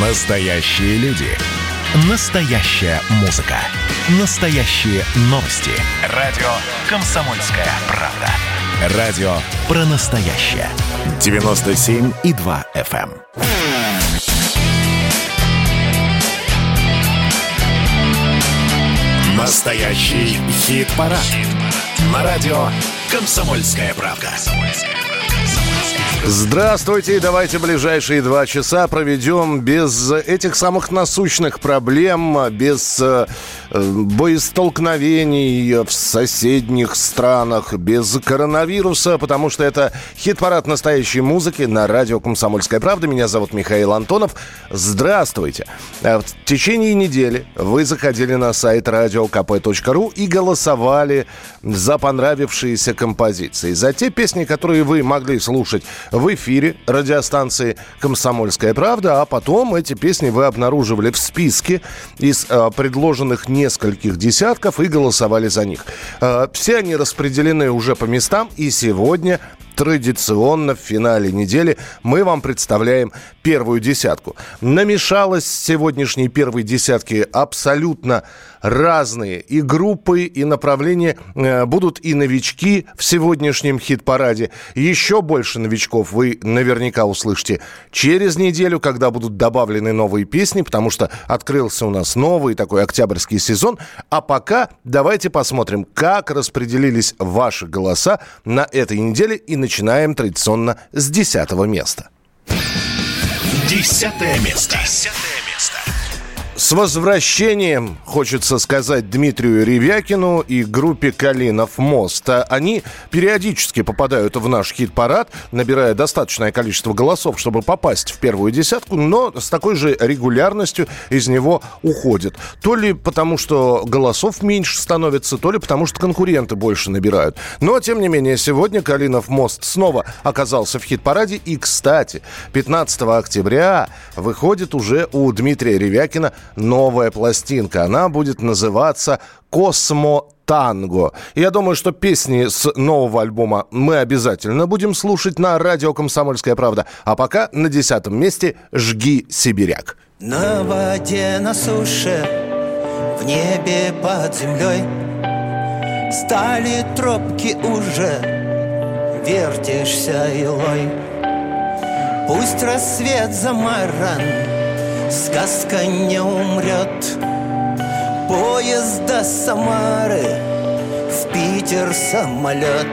Настоящие люди. Настоящая музыка. Настоящие новости. Радио «Комсомольская правда». Радио про настоящее. 97,2 FM. эм. Настоящий хит-парад. На радио «Комсомольская правда». Здравствуйте, давайте ближайшие два часа проведем без этих самых насущных проблем, без э, боестолкновений в соседних странах, без коронавируса, потому что это хит-парад настоящей музыки на радио «Комсомольская правда». Меня зовут Михаил Антонов. Здравствуйте. В течение недели вы заходили на сайт radiokp.ru и голосовали за понравившиеся композиции, за те песни, которые вы могли слушать в эфире радиостанции «Комсомольская правда», а потом эти песни вы обнаруживали в списке из э, предложенных нескольких десятков и голосовали за них. Э, все они распределены уже по местам, и сегодня традиционно в финале недели мы вам представляем первую десятку. Намешалось сегодняшней первой десятки абсолютно разные и группы, и направления. Э, будут и новички в сегодняшнем хит-параде. Еще больше новичков вы наверняка услышите через неделю, когда будут добавлены новые песни, потому что открылся у нас новый такой октябрьский сезон. А пока давайте посмотрим, как распределились ваши голоса на этой неделе. И начинаем традиционно с десятого места. Десятое место. Десятое с возвращением, хочется сказать, Дмитрию Ревякину и группе «Калинов мост». Они периодически попадают в наш хит-парад, набирая достаточное количество голосов, чтобы попасть в первую десятку, но с такой же регулярностью из него уходят. То ли потому, что голосов меньше становится, то ли потому, что конкуренты больше набирают. Но, тем не менее, сегодня «Калинов мост» снова оказался в хит-параде. И, кстати, 15 октября выходит уже у Дмитрия Ревякина новая пластинка. Она будет называться «Космо танго. Я думаю, что песни с нового альбома мы обязательно будем слушать на радио «Комсомольская правда». А пока на десятом месте «Жги сибиряк». На воде, на суше, в небе под землей Стали тропки уже, вертишься илой Пусть рассвет замаран, сказка не умрет. Поезд до Самары, в Питер самолет.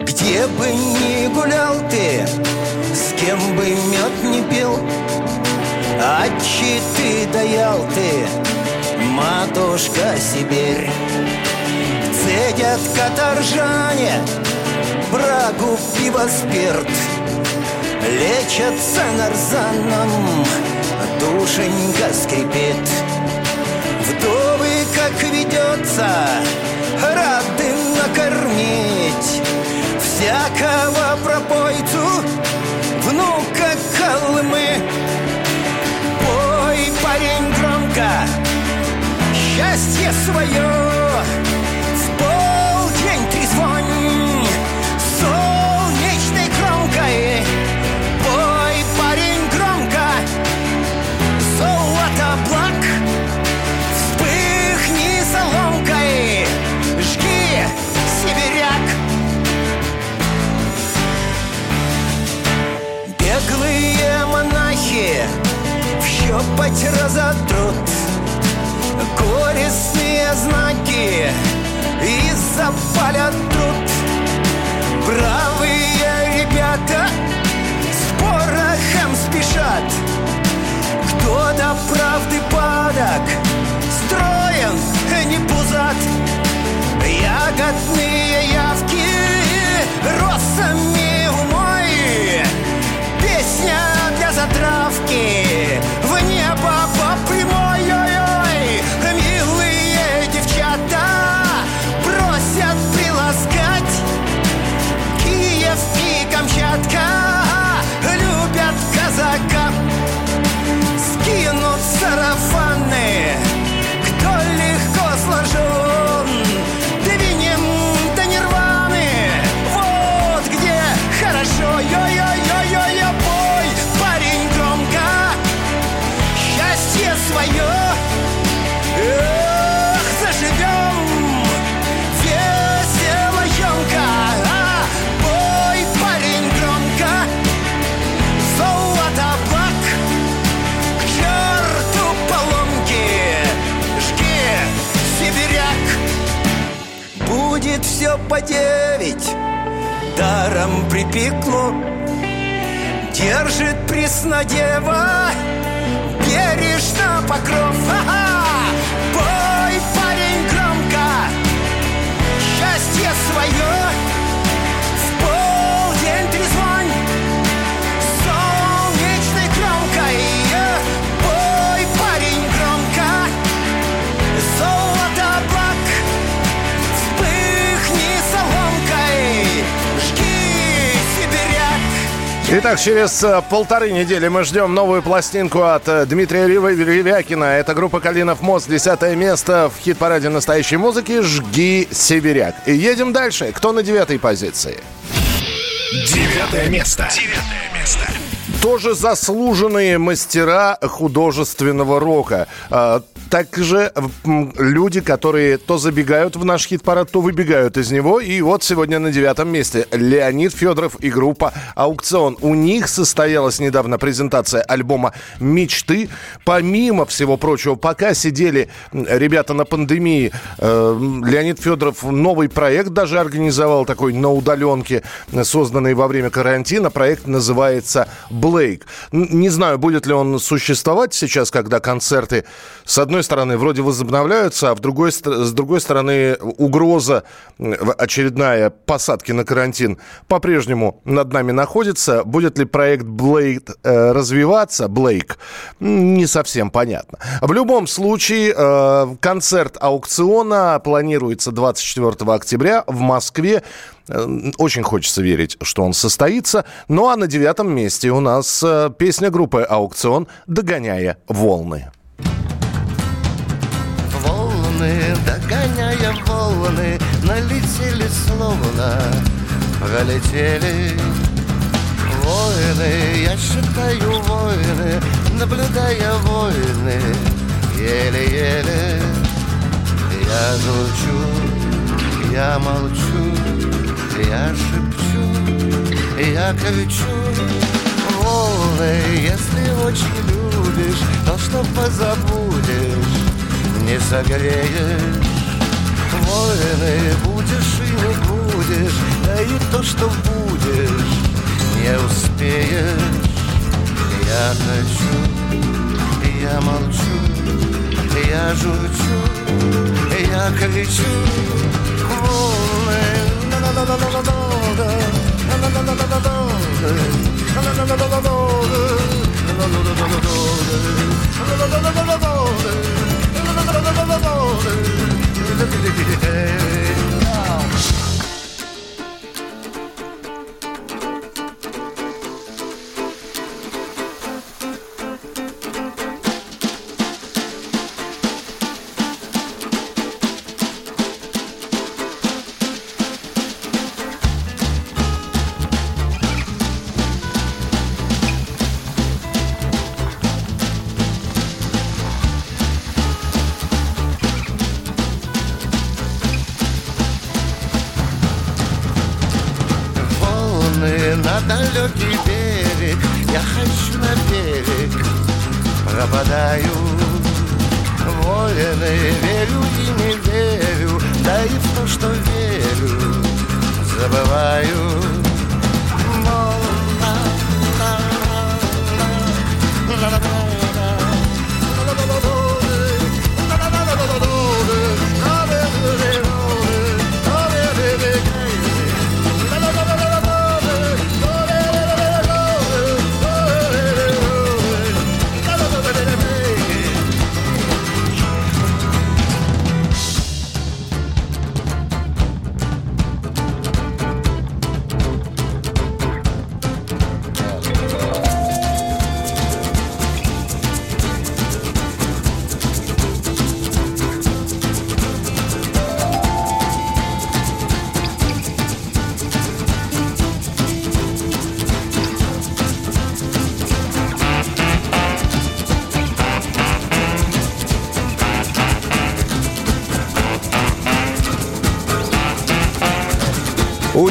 Где бы ни гулял ты, с кем бы мед не пил А ты даял ты, матушка Сибирь. Цедят каторжане, брагу, пиво, спирт – Лечатся нарзаном, душенька скрипит. Вдовы, как ведется, рады накормить. Всякого пропойцу, внука Колымы. Пой, парень, громко, счастье свое щупать разотрут Горестные знаки и запалят труд. Бравые ребята с порохом спешат. Кто до правды падок, строен, не пузат. Ягодные явки росами умой. Песня для затравки Припекло Держит преснодева Бережно покров Ха-ха! Итак, через э, полторы недели мы ждем новую пластинку от э, Дмитрия Рев- Ревякина. Это группа «Калинов мост», десятое место в хит-параде настоящей музыки «Жги, сибиряк». И едем дальше. Кто на девятой позиции? Девятое место. Девятое место. Тоже заслуженные мастера художественного рока. А, Также люди, которые то забегают в наш хит-парад, то выбегают из него. И вот сегодня на девятом месте Леонид Федоров и группа «Аукцион». У них состоялась недавно презентация альбома «Мечты». Помимо всего прочего, пока сидели ребята на пандемии, э, Леонид Федоров новый проект даже организовал такой на удаленке, э, созданный во время карантина. Проект называется «Блейк». Не знаю, будет ли он существовать сейчас, когда концерты, с одной стороны, вроде возобновляются, а в другой, с другой стороны, угроза очередная посадки на карантин по-прежнему над нами находится. Будет ли проект Блейк э, развиваться, Блейк, не совсем понятно. В любом случае, э, концерт аукциона планируется 24 октября в Москве. Э, Очень хочется верить, что он состоится. Ну а на девятом месте у нас э, песня группы «Аукцион» «Догоняя волны». Волны, догоняя волны, налетели словно, пролетели. Воины, я считаю воины, наблюдая войны, еле-еле. Я звучу, я молчу, я шепчу, я кричу. Волны, если очень любишь, то что позабудешь, не согреешь. Воины, будешь и не будешь, да и то, что будешь, не успеешь. Я хочу, я молчу, я журчу, я кричу. Волны, на-на-на-на-на-на-на,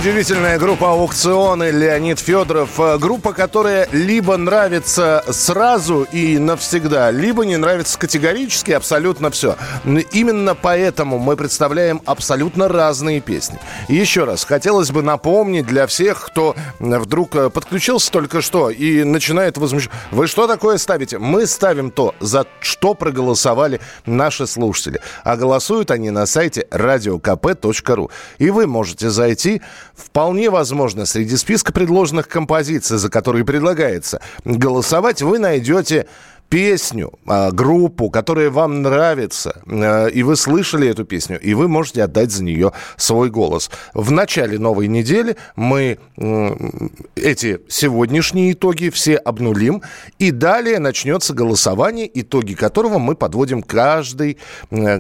Удивительная группа «Аукционы» Леонид Федоров. Э, группа, которая либо нравится сразу и навсегда, либо не нравится категорически, абсолютно все. Именно поэтому мы представляем абсолютно разные песни. Еще раз, хотелось бы напомнить для всех, кто вдруг э, подключился только что и начинает возмущаться. Вы что такое ставите? Мы ставим то, за что проголосовали наши слушатели. А голосуют они на сайте radiokp.ru. И вы можете зайти Вполне возможно, среди списка предложенных композиций, за которые предлагается голосовать, вы найдете песню, а, группу, которая вам нравится, а, и вы слышали эту песню, и вы можете отдать за нее свой голос. В начале новой недели мы эти сегодняшние итоги все обнулим, и далее начнется голосование, итоги которого мы подводим каждый,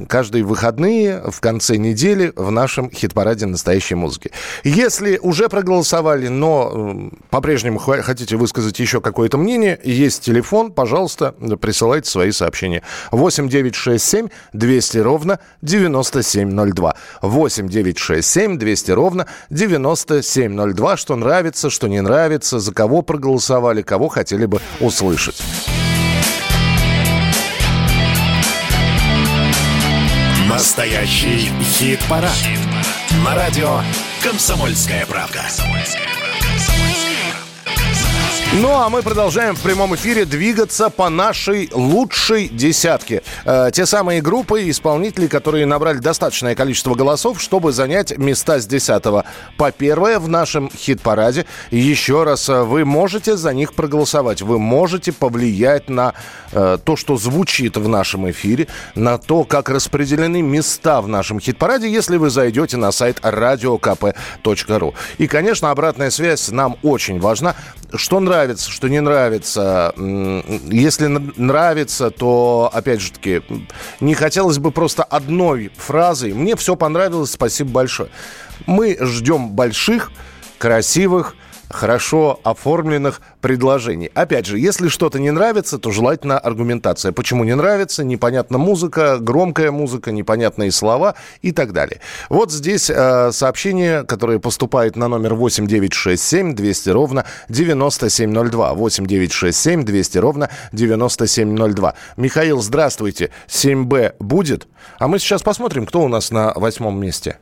каждые выходные в конце недели в нашем хит-параде настоящей музыки. Если уже проголосовали, но по-прежнему хотите высказать еще какое-то мнение, есть телефон, пожалуйста, присылайте свои сообщения. 8 9 6 7 200 ровно 9702. 8 9 6 7 200 ровно 9702. Что нравится, что не нравится, за кого проголосовали, кого хотели бы услышать. Настоящий хит-парад. Хит На радио «Комсомольская правка». «Комсомольская правка». Ну, а мы продолжаем в прямом эфире двигаться по нашей лучшей десятке. Э, те самые группы и исполнители, которые набрали достаточное количество голосов, чтобы занять места с 10 по 1 в нашем хит-параде. Еще раз, э, вы можете за них проголосовать. Вы можете повлиять на э, то, что звучит в нашем эфире, на то, как распределены места в нашем хит-параде, если вы зайдете на сайт radiokp.ru. И, конечно, обратная связь нам очень важна. Что нравится, что не нравится. Если нравится, то, опять же таки, не хотелось бы просто одной фразой. Мне все понравилось, спасибо большое. Мы ждем больших, красивых, хорошо оформленных предложений. Опять же, если что-то не нравится, то желательно аргументация. Почему не нравится, непонятна музыка, громкая музыка, непонятные слова и так далее. Вот здесь э, сообщение, которое поступает на номер 8967 200 ровно 9702. 8967 200 ровно 9702. Михаил, здравствуйте. 7Б будет? А мы сейчас посмотрим, кто у нас на восьмом месте.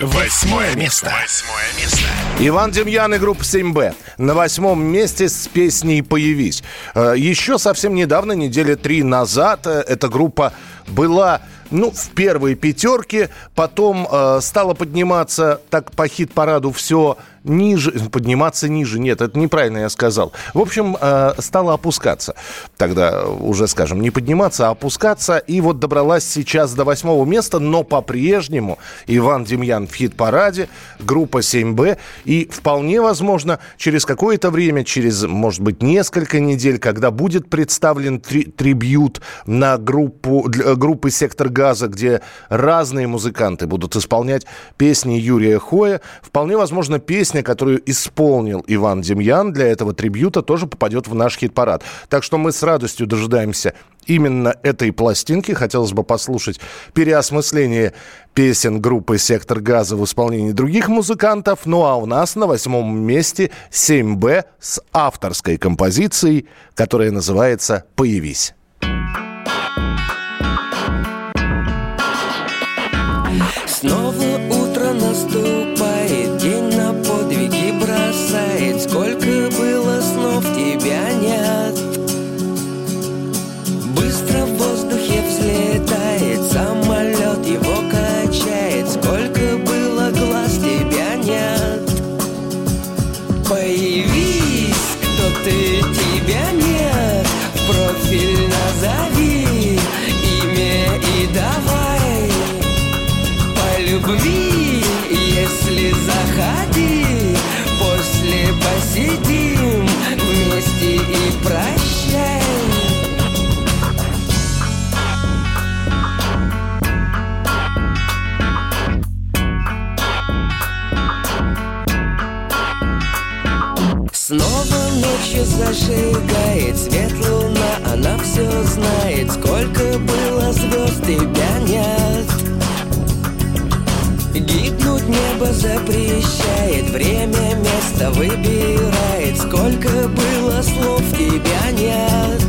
Восьмое место. Восьмое место. Иван Демьян и группа 7Б. На восьмом месте с песней «Появись». Э, еще совсем недавно, недели три назад, э, эта группа была ну, в первой пятерке, потом э, стала подниматься так по хит-параду все ниже, подниматься ниже. Нет, это неправильно я сказал. В общем, э, стала опускаться. Тогда уже, скажем, не подниматься, а опускаться. И вот добралась сейчас до восьмого места, но по-прежнему Иван Демьян в хит-параде, группа 7Б. И вполне возможно, через какое-то время, через, может быть, несколько недель, когда будет представлен три, трибют на группу, для, группы «Сектор газа», где разные музыканты будут исполнять песни Юрия Хоя, вполне возможно, песни песня, которую исполнил Иван Демьян для этого трибюта, тоже попадет в наш хит-парад. Так что мы с радостью дожидаемся именно этой пластинки. Хотелось бы послушать переосмысление песен группы «Сектор газа» в исполнении других музыкантов. Ну а у нас на восьмом месте 7Б с авторской композицией, которая называется «Появись». Снова утро наступает, зажигает свет луна Она все знает, сколько было звезд, тебя нет Гибнуть небо запрещает Время место выбирает Сколько было слов, тебя нет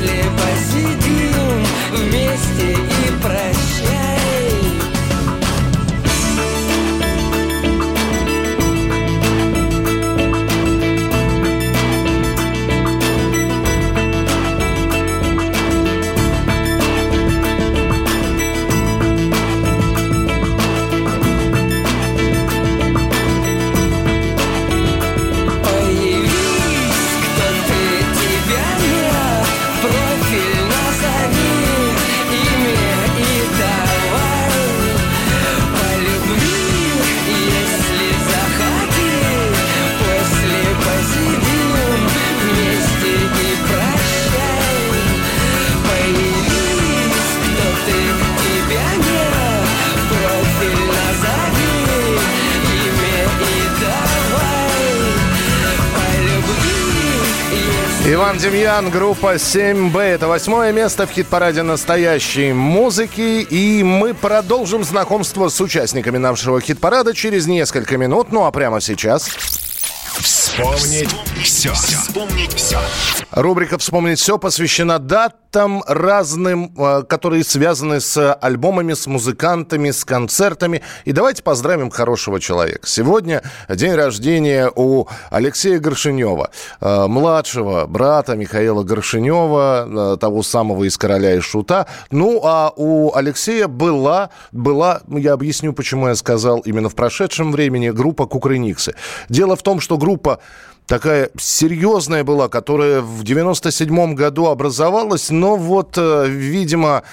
live Иван Демьян, группа 7Б. Это восьмое место в хит-параде настоящей музыки. И мы продолжим знакомство с участниками нашего хит-парада через несколько минут. Ну а прямо сейчас... Вспомнить все. Вспомнить все. Рубрика «Вспомнить все» посвящена датам разным, э, которые связаны с альбомами, с музыкантами, с концертами. И давайте поздравим хорошего человека. Сегодня день рождения у Алексея Горшинева, э, младшего брата Михаила Горшинева, э, того самого из «Короля и Шута». Ну, а у Алексея была, была, я объясню, почему я сказал именно в прошедшем времени, группа «Кукрыниксы». Дело в том, что группа такая серьезная была, которая в 97 году образовалась, но вот, э, видимо,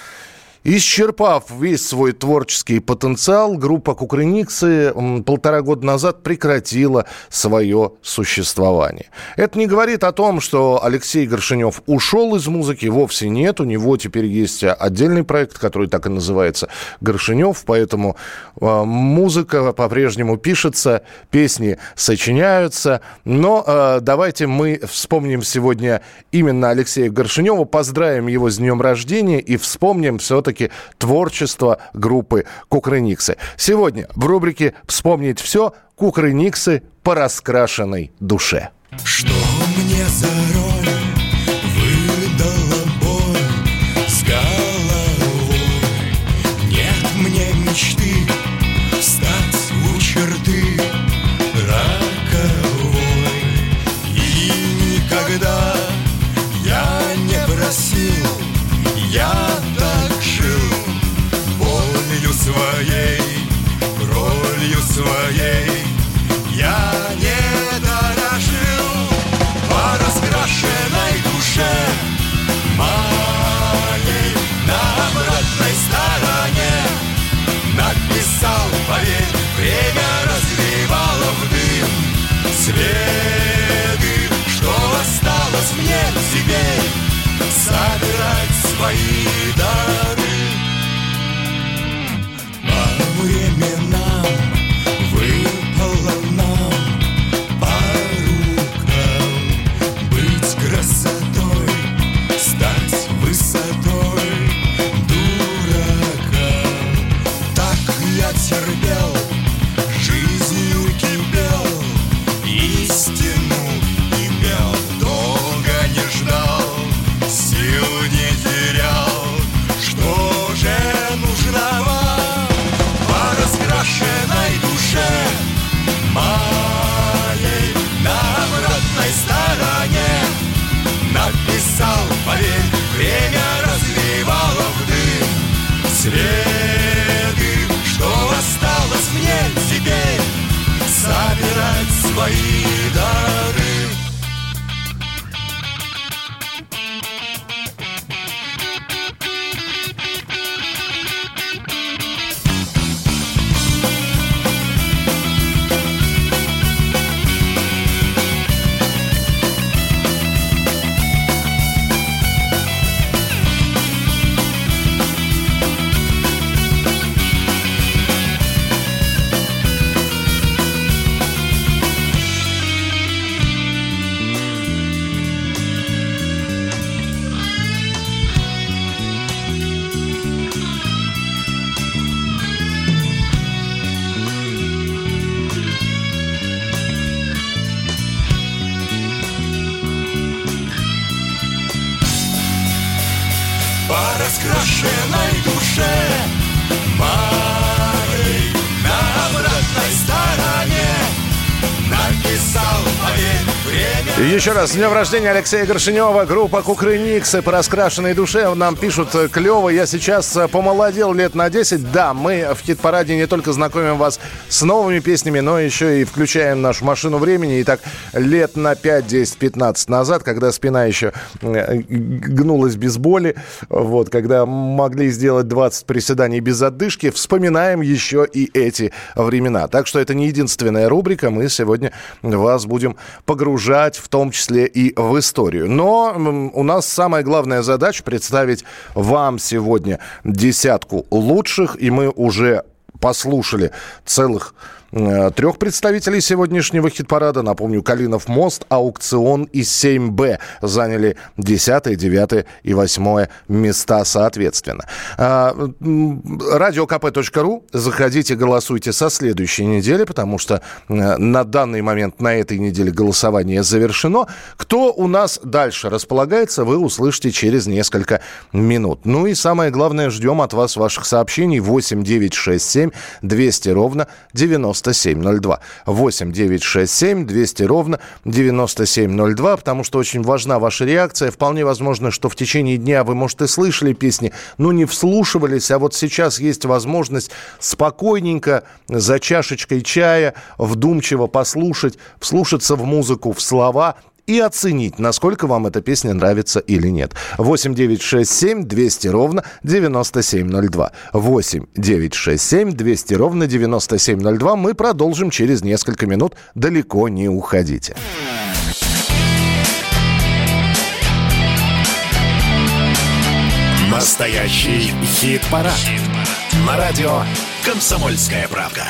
Исчерпав весь свой творческий потенциал, группа Кукрыниксы полтора года назад прекратила свое существование. Это не говорит о том, что Алексей Горшинев ушел из музыки, вовсе нет. У него теперь есть отдельный проект, который так и называется «Горшинев», поэтому э, музыка по-прежнему пишется, песни сочиняются. Но э, давайте мы вспомним сегодня именно Алексея Горшинева, поздравим его с днем рождения и вспомним все-таки творчество группы Кукрыниксы. Сегодня в рубрике «Вспомнить все» Кукрыниксы по раскрашенной душе. Что мне за роль выдала осталось мне теперь собирать свои дары. По временам Еще раз, с днем рождения Алексея Горшинева, группа Кукрыниксы по раскрашенной душе. Нам пишут э, клево, я сейчас э, помолодел лет на 10. Да, мы в хит-параде не только знакомим вас с новыми песнями, но еще и включаем нашу машину времени. И так лет на 5, 10, 15 назад, когда спина еще э, гнулась без боли, вот, когда могли сделать 20 приседаний без отдышки, вспоминаем еще и эти времена. Так что это не единственная рубрика, мы сегодня вас будем погружать в том числе и в историю. Но у нас самая главная задача представить вам сегодня десятку лучших, и мы уже послушали целых трех представителей сегодняшнего хит-парада. Напомню, Калинов мост, аукцион и 7Б заняли 10, 9 и 8 места соответственно. М, Радиокп.ру. Заходите, голосуйте со следующей недели, потому что э, на данный момент, на этой неделе голосование завершено. Кто у нас дальше располагается, вы услышите через несколько минут. Ну и самое главное, ждем от вас ваших сообщений 8 9 6 7 200 ровно 9702. 8 9 6 7 200 ровно 9702, потому что очень важна ваша реакция. Вполне возможно, что в течение дня вы, может, и слышали песни, но не вслушивались, а вот сейчас есть возможность спокойненько за чашечкой чая вдумчиво послушать, вслушаться в музыку, в слова и оценить, насколько вам эта песня нравится или нет. 8 9 6 7 200 ровно 9702. 8 9 6 7 200 ровно 9702. Мы продолжим через несколько минут. Далеко не уходите. Настоящий хит-парад. На радио «Комсомольская правда».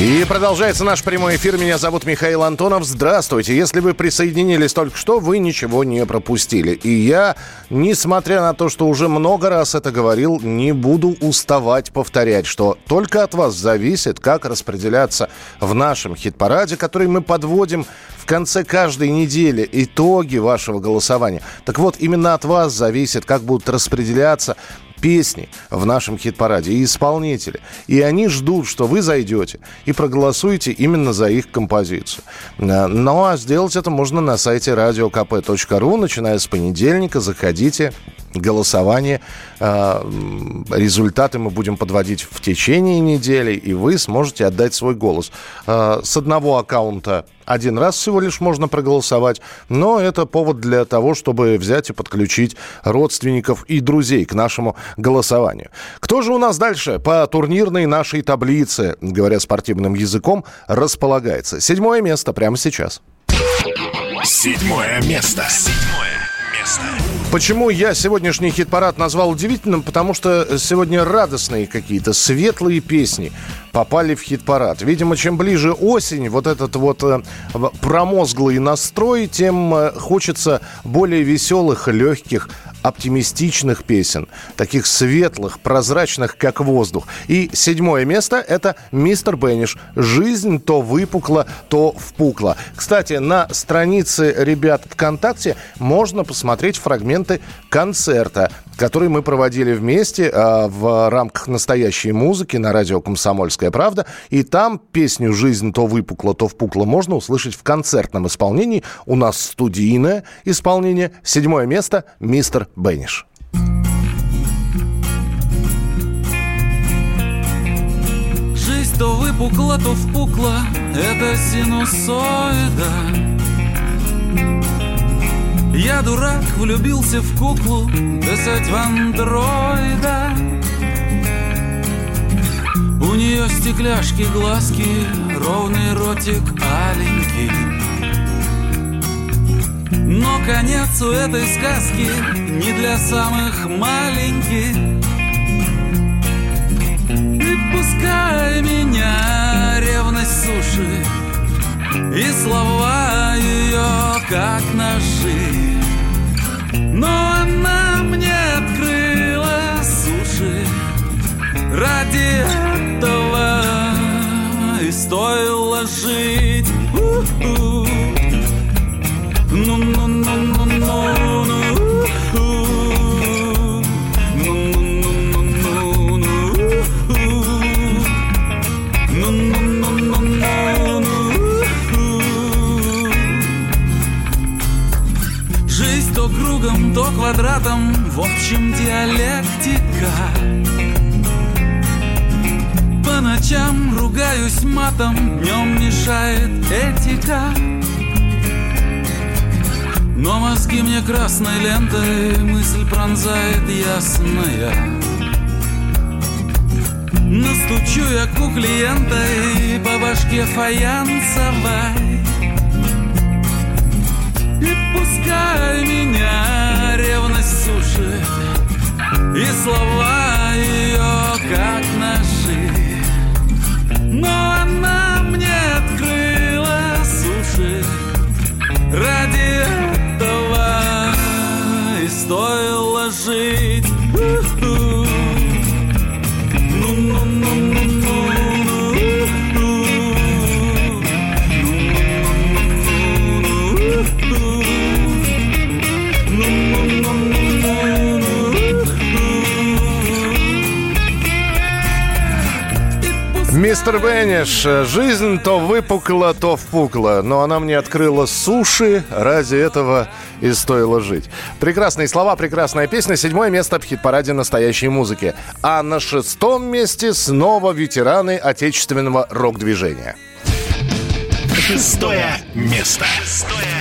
И продолжается наш прямой эфир. Меня зовут Михаил Антонов. Здравствуйте. Если вы присоединились только что, вы ничего не пропустили. И я, несмотря на то, что уже много раз это говорил, не буду уставать повторять, что только от вас зависит, как распределяться в нашем хит-параде, который мы подводим в конце каждой недели итоги вашего голосования. Так вот, именно от вас зависит, как будут распределяться песни в нашем хит-параде и исполнители. И они ждут, что вы зайдете и проголосуете именно за их композицию. Э, Ну а сделать это можно на сайте radiokp.ru. Начиная с понедельника заходите, голосование. М, Результаты мы будем подводить в течение недели, и вы сможете отдать свой голос. Э, С одного аккаунта один раз всего лишь можно проголосовать, но это повод для того, чтобы взять и подключить родственников и друзей к нашему голосованию. Кто же у нас дальше по турнирной нашей таблице, говоря спортивным языком, располагается? Седьмое место прямо сейчас. Седьмое место. Седьмое место. Почему я сегодняшний хит-парад назвал удивительным? Потому что сегодня радостные какие-то, светлые песни попали в хит-парад. Видимо, чем ближе осень, вот этот вот э, промозглый настрой, тем э, хочется более веселых, легких, оптимистичных песен. Таких светлых, прозрачных, как воздух. И седьмое место – это «Мистер Бенниш». «Жизнь то выпукла, то впукла». Кстати, на странице ребят ВКонтакте можно посмотреть фрагменты концерта, который мы проводили вместе а, в рамках настоящей музыки на радио «Комсомольская правда». И там песню «Жизнь то выпукла, то впукла» можно услышать в концертном исполнении. У нас студийное исполнение. Седьмое место – «Мистер Бенниш». Жизнь то выпукла, то впукла, это синусоида. Я дурак, влюбился в куклу, десять в андроида. У нее стекляшки, глазки, ровный ротик аленький. Но конец у этой сказки не для самых маленьких. И пускай меня ревность суши И слова ее как ножи. Но она мне открыла суши. Ради этого и стоило жить. Ну-ну-ну-ну-ну-ну этом, в общем, диалектика. По ночам ругаюсь матом, днем мешает этика. Но мозги мне красной лентой мысль пронзает ясная. Настучу я кукле лентой по башке фаянсовой. И пускай меня сушит И слова ее как ножи Но она мне открыла суши Ради этого и стоило жить Мистер Бенниш, жизнь то выпукла, то впукла, но она мне открыла суши, ради этого и стоило жить. Прекрасные слова, прекрасная песня, седьмое место в хит-параде настоящей музыки. А на шестом месте снова ветераны отечественного рок-движения. Шестое место. Шестое.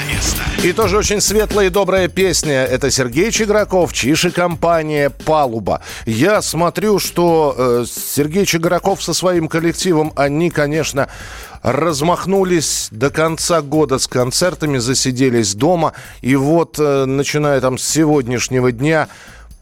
И тоже очень светлая и добрая песня. Это Сергей Чиграков, Чиши компания «Палуба». Я смотрю, что э, Сергей Чиграков со своим коллективом, они, конечно, размахнулись до конца года с концертами, засиделись дома. И вот, э, начиная там с сегодняшнего дня,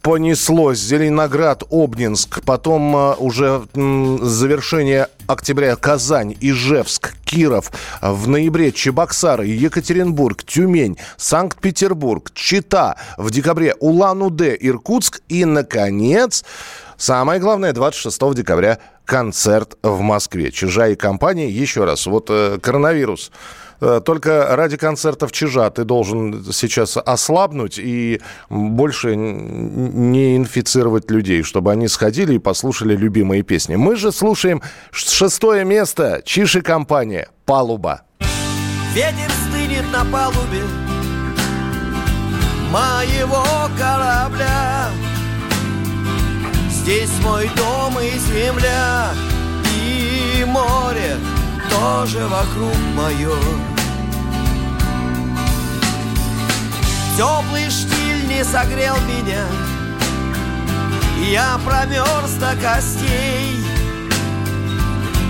понеслось. Зеленоград, Обнинск, потом э, уже завершение октября Казань, Ижевск, Киров, в ноябре Чебоксары, Екатеринбург, Тюмень, Санкт-Петербург, Чита, в декабре Улан-Удэ, Иркутск и, наконец, самое главное, 26 декабря концерт в Москве. Чижа и компания, еще раз, вот э, коронавирус только ради концертов Чижа ты должен сейчас ослабнуть и больше не инфицировать людей, чтобы они сходили и послушали любимые песни. Мы же слушаем шестое место Чиж и компания «Палуба». Ветер стынет на палубе моего корабля. Здесь мой дом и земля, и море тоже вокруг мое. Теплый штиль не согрел меня, я промерз до костей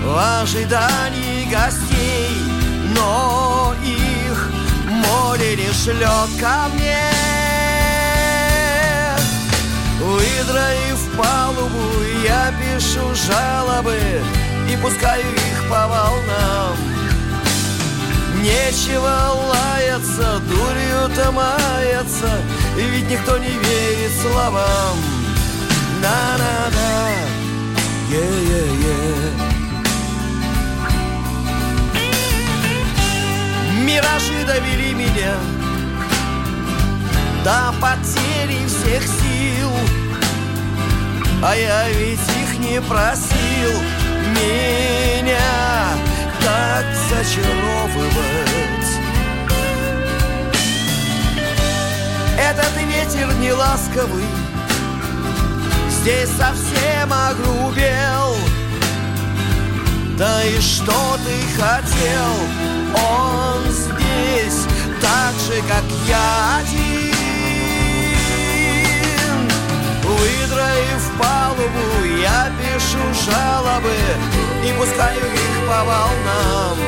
в ожидании гостей, но их море не шлет ко мне. Выдроив палубу, я пишу жалобы и пускаю их по волнам. Нечего лаяться, дурью-то маяться, ведь никто не верит словам. На-на-на, е-е-е. Миражи довели меня до потери всех сил, а я ведь их не просил меня так зачаровывать. Этот ветер не ласковый, здесь совсем огрубел. Да и что ты хотел? Он здесь так же, как я один. Выдроив палубу, я пишу жалобы И пускаю их по волнам.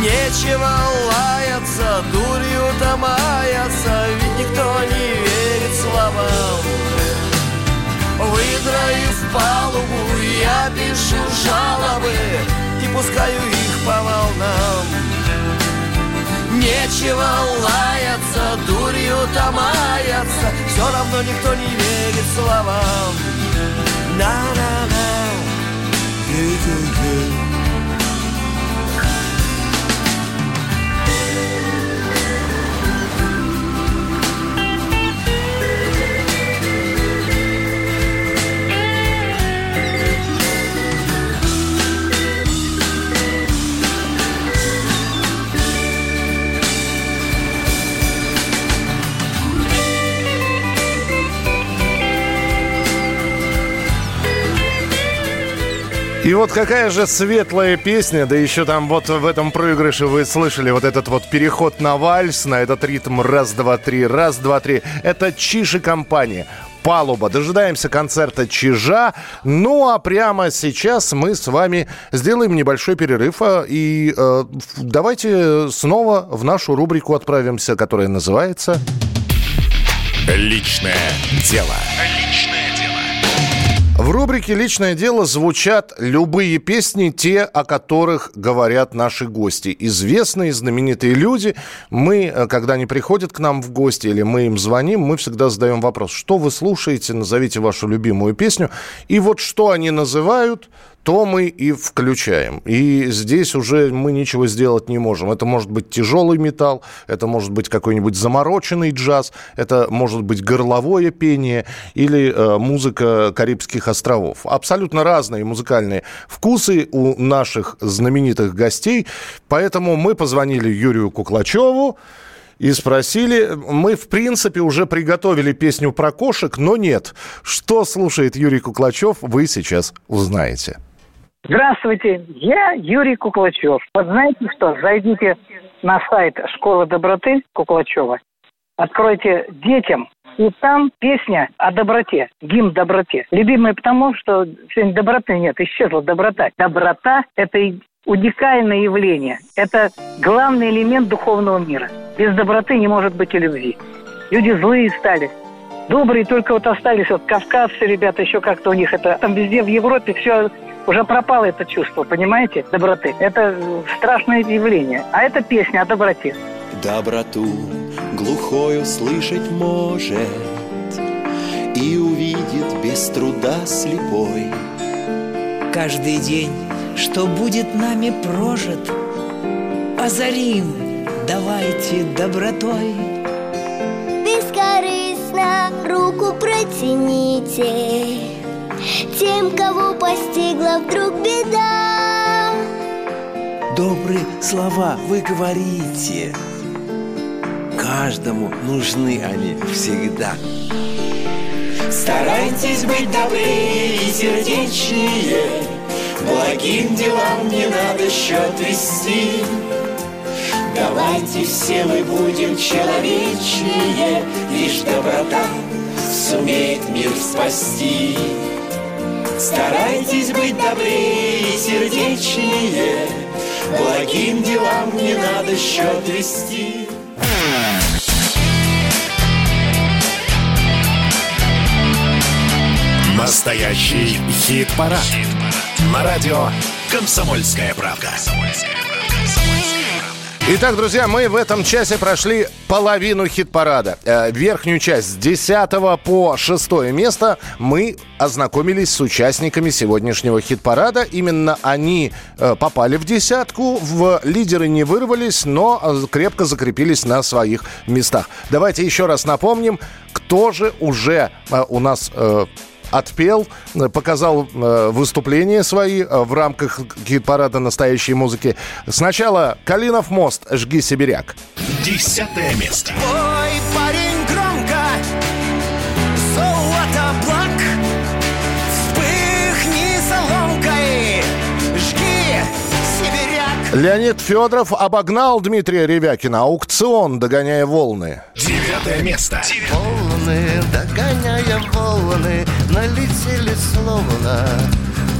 Нечего лаяться, дурью-то маяться Ведь никто не верит словам. Выдроив палубу, я пишу жалобы И пускаю их по волнам Нечего лаяться, дурью-то маяться Все равно никто не верит словам. На-на-на, И вот какая же светлая песня, да еще там вот в этом проигрыше вы слышали вот этот вот переход на вальс, на этот ритм раз-два-три, раз-два-три. Это Чиши компания палуба. Дожидаемся концерта Чижа. Ну а прямо сейчас мы с вами сделаем небольшой перерыв. а, И э, давайте снова в нашу рубрику отправимся, которая называется... Личное дело. В рубрике «Личное дело» звучат любые песни, те, о которых говорят наши гости. Известные, знаменитые люди. Мы, э, когда они приходят к нам в гости или мы им звоним, мы всегда задаем вопрос, что вы слушаете, назовите вашу любимую песню. И вот что они называют, то мы и включаем. И здесь уже мы ничего сделать не можем. Это может быть тяжелый металл, это может быть какой-нибудь замороченный джаз, это может быть горловое пение или э, музыка Карибских островов. Абсолютно разные музыкальные вкусы у наших знаменитых гостей. Поэтому мы позвонили Юрию Куклачеву, и спросили, мы, в принципе, уже приготовили песню про кошек, но нет. Что слушает Юрий Куклачев, вы сейчас узнаете. Здравствуйте, я Юрий Куклачев. Вот знаете что, зайдите на сайт Школы доброты Куклачева, откройте детям, и там песня о доброте, гимн доброте. Любимая потому, что сегодня доброты нет, исчезла доброта. Доброта – это уникальное явление. Это главный элемент духовного мира. Без доброты не может быть и любви. Люди злые стали, добрые только вот остались, вот кавказцы, ребята, еще как-то у них это, там везде в Европе все уже пропало это чувство, понимаете, доброты. Это э, страшное явление. А это песня о доброте. Доброту глухою слышать может И увидит без труда слепой Каждый день, что будет нами прожит, Озарим, давайте добротой. Бескорыстно руку протяните Тем, кого постигла вдруг беда. Добрые слова вы говорите. Каждому нужны они всегда. Старайтесь быть добрее и сердечнее Благим делам не надо счет вести. Давайте все мы будем человечнее Лишь доброта сумеет мир спасти Старайтесь быть добрее и сердечнее Благим делам не надо счет вести Настоящий хит-парад. На радио «Комсомольская правда». Итак, друзья, мы в этом часе прошли половину хит-парада. Э, верхнюю часть с 10 по 6 место мы ознакомились с участниками сегодняшнего хит-парада. Именно они э, попали в десятку, в лидеры не вырвались, но э, крепко закрепились на своих местах. Давайте еще раз напомним, кто же уже у нас... отпел, показал э, выступления свои э, в рамках хит-парада настоящей музыки. Сначала «Калинов мост. Жги сибиряк». Десятое место. Ой, парень, громко Золото блок Вспыхни соломкой Жги сибиряк Леонид Федоров обогнал Дмитрия Ревякина. Аукцион, догоняя волны. Девятое место. Волны, догоняя волны, налетели словно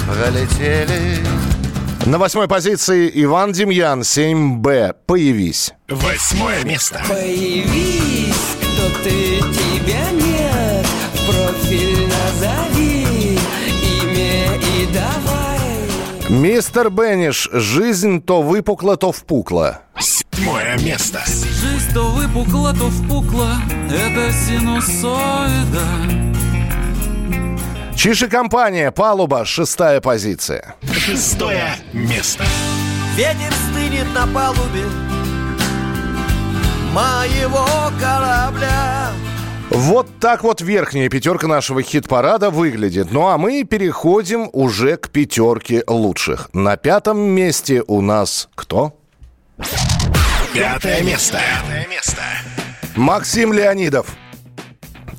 пролетели. На восьмой позиции Иван Демьян, 7Б. Появись. Восьмое место. Появись, кто ты, тебя нет, профиль назови имя и давай. Мистер Бенниш, жизнь то выпукла, то впукла. Седьмое место. Жизнь то выпукла, то впукла Это синусоида Чиши компания, палуба, шестая позиция. Шестое место. Ветер стынет на палубе Моего корабля Вот так вот верхняя пятерка нашего хит-парада выглядит. Ну а мы переходим уже к пятерке лучших. На пятом месте у нас кто? Пятое место. Пятое место. Максим Леонидов.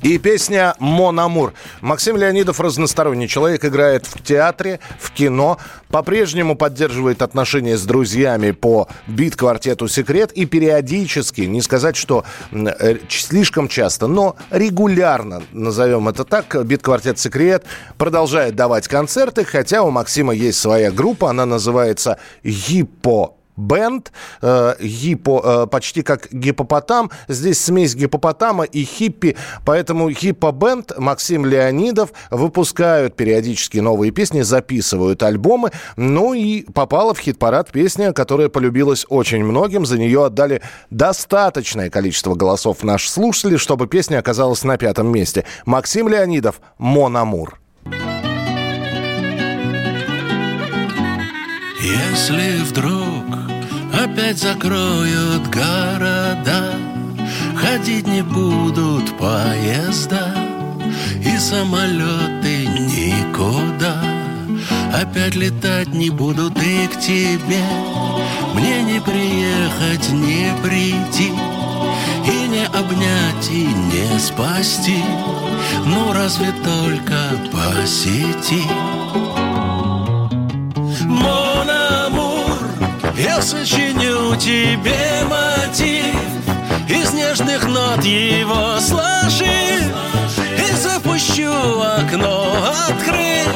И песня «Мон Амур». Максим Леонидов разносторонний человек, играет в театре, в кино, по-прежнему поддерживает отношения с друзьями по бит-квартету «Секрет» и периодически, не сказать, что э, слишком часто, но регулярно, назовем это так, бит-квартет «Секрет» продолжает давать концерты, хотя у Максима есть своя группа, она называется «Гиппо бенд, э, гипо, э, почти как гипопотам. Здесь смесь гипопотама и хиппи, поэтому хиппо-бенд Максим Леонидов выпускают периодически новые песни, записывают альбомы. Ну и попала в хит-парад песня, которая полюбилась очень многим. За нее отдали достаточное количество голосов наши слушатели, чтобы песня оказалась на пятом месте. Максим Леонидов «Мон Амур». Если вдруг опять закроют города, Ходить не будут поезда и самолеты никуда. Опять летать не будут и к тебе, Мне не приехать, не прийти, И не обнять, и не спасти, Ну разве только по сети. Я сочиню тебе мотив Из нежных нот его сложив И запущу окно, открыв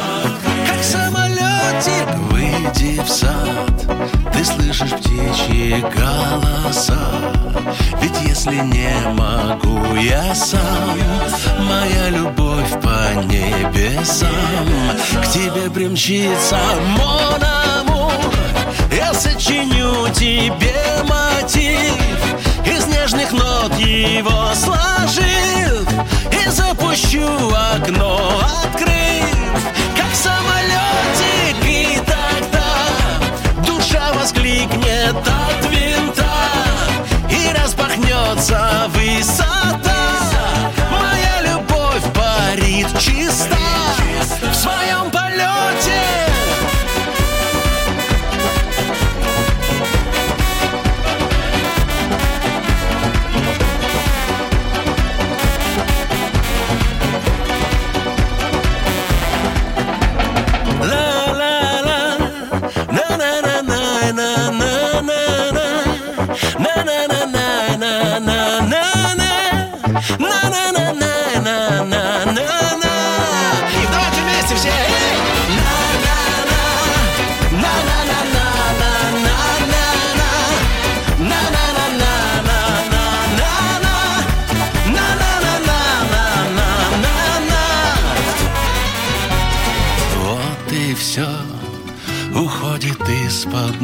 Как самолетик Выйди в сад. Ты слышишь птичьи голоса. Ведь если не могу я сам Моя любовь по небесам К тебе примчится. Мона сочиню тебе мотив. Из нежных нот его сложив. И запущу окно, открыв. Как самолетик И тогда душа воскликнет от винта. И распахнется высота. Моя любовь парит чиста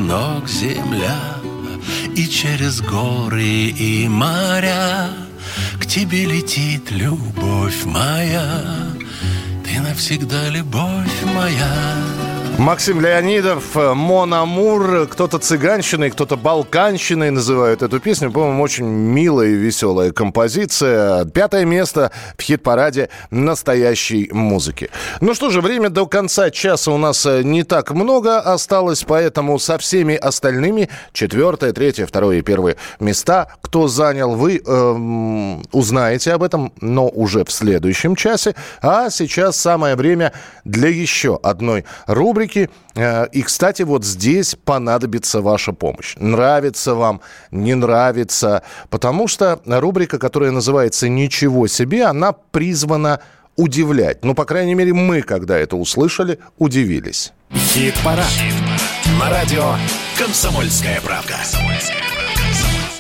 ног земля И через горы и моря тебе летит любовь моя. Ты навсегда любовь моя Максим Леонидов, Мон Амур, кто-то цыганщиной, кто-то балканщиной называют эту песню. По-моему, очень милая и веселая композиция. Пятое место в хит-параде настоящей музыки. Ну что же, время до конца часа у нас э, не так много осталось, поэтому со всеми остальными четвертое, третье, второе и первое места, кто занял, вы эм, узнаете об этом, но уже в следующем часе. А сейчас самое время для еще одной рубрики рубрики. Э, и, кстати, вот здесь понадобится ваша помощь. Нравится вам, не нравится. Потому что рубрика, которая называется «Ничего себе», она призвана удивлять. Ну, по крайней мере, мы, когда это услышали, удивились. Хит-парад. Хит На радио «Комсомольская правка». «Комсомольская правка».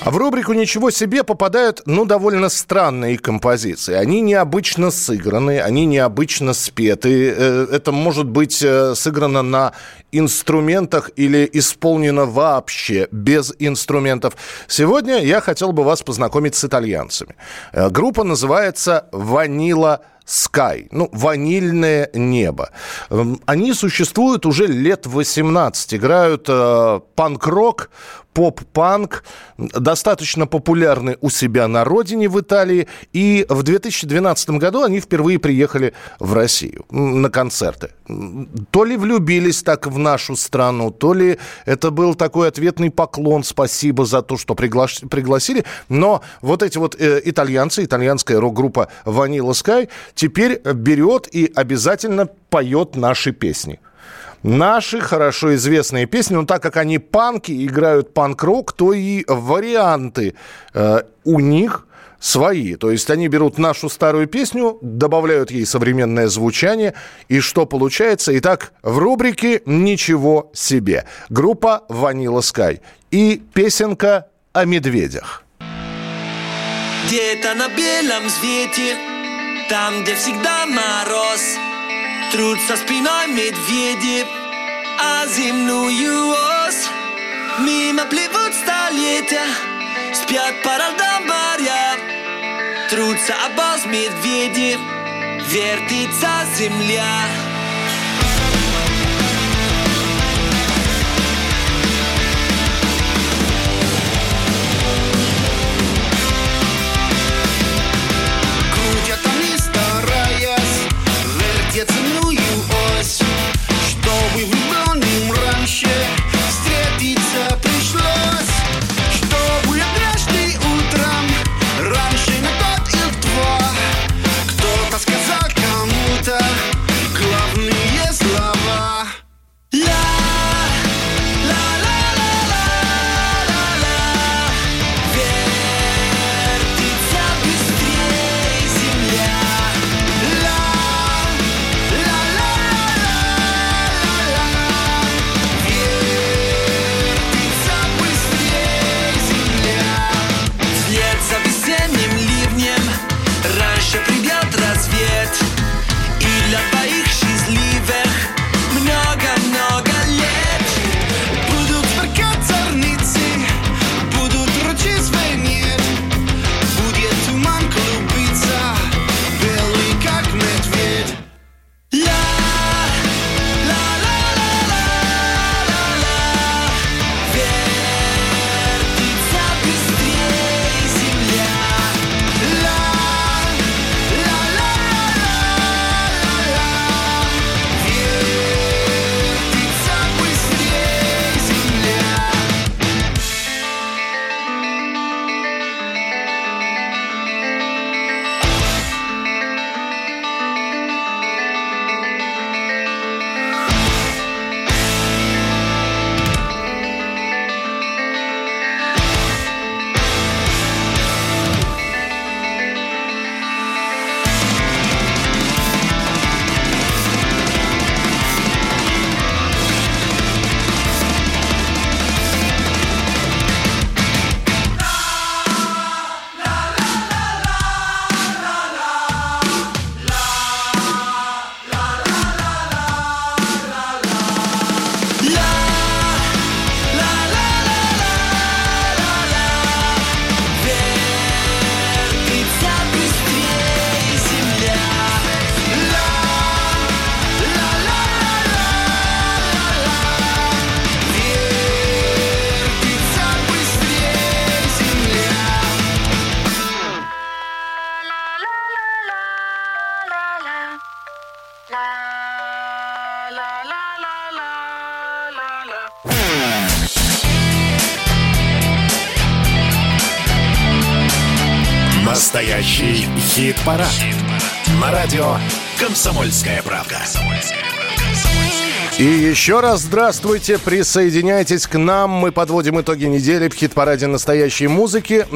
А в рубрику «Ничего себе» попадают, ну, довольно странные композиции. Они необычно сыграны, они необычно спеты. Э, это может быть э, сыграно на инструментах или исполнено вообще без инструментов. Сегодня я хотел бы вас познакомить с итальянцами. Э, группа называется «Ванила Sky, ну, ванильное небо. Эм, они существуют уже лет 18, играют э, панк-рок, поп-панк, достаточно популярны у себя на родине в Италии. И в 2012 году они впервые приехали в Россию на концерты. То ли влюбились так в нашу страну, то ли это был такой ответный поклон, спасибо за то, что пригла- пригласили. Но вот эти вот э, итальянцы, итальянская рок-группа Vanilla Sky теперь берет и обязательно поет наши песни наши хорошо известные песни. Но так как они панки, играют панк-рок, то и варианты э, у них свои. То есть они берут нашу старую песню, добавляют ей современное звучание. И что получается? Итак, в рубрике «Ничего себе». Группа «Ванила Скай». И песенка о медведях. Где-то на белом свете, там, где всегда мороз – Трутся спиной медведи, а земную ось Мимо плывут столетия, спят по родам моря Трутся обоз медведи, вертится земля «Комсомольская правка». И еще раз здравствуйте, присоединяйтесь к нам. Мы подводим итоги недели в хит-параде настоящей музыки.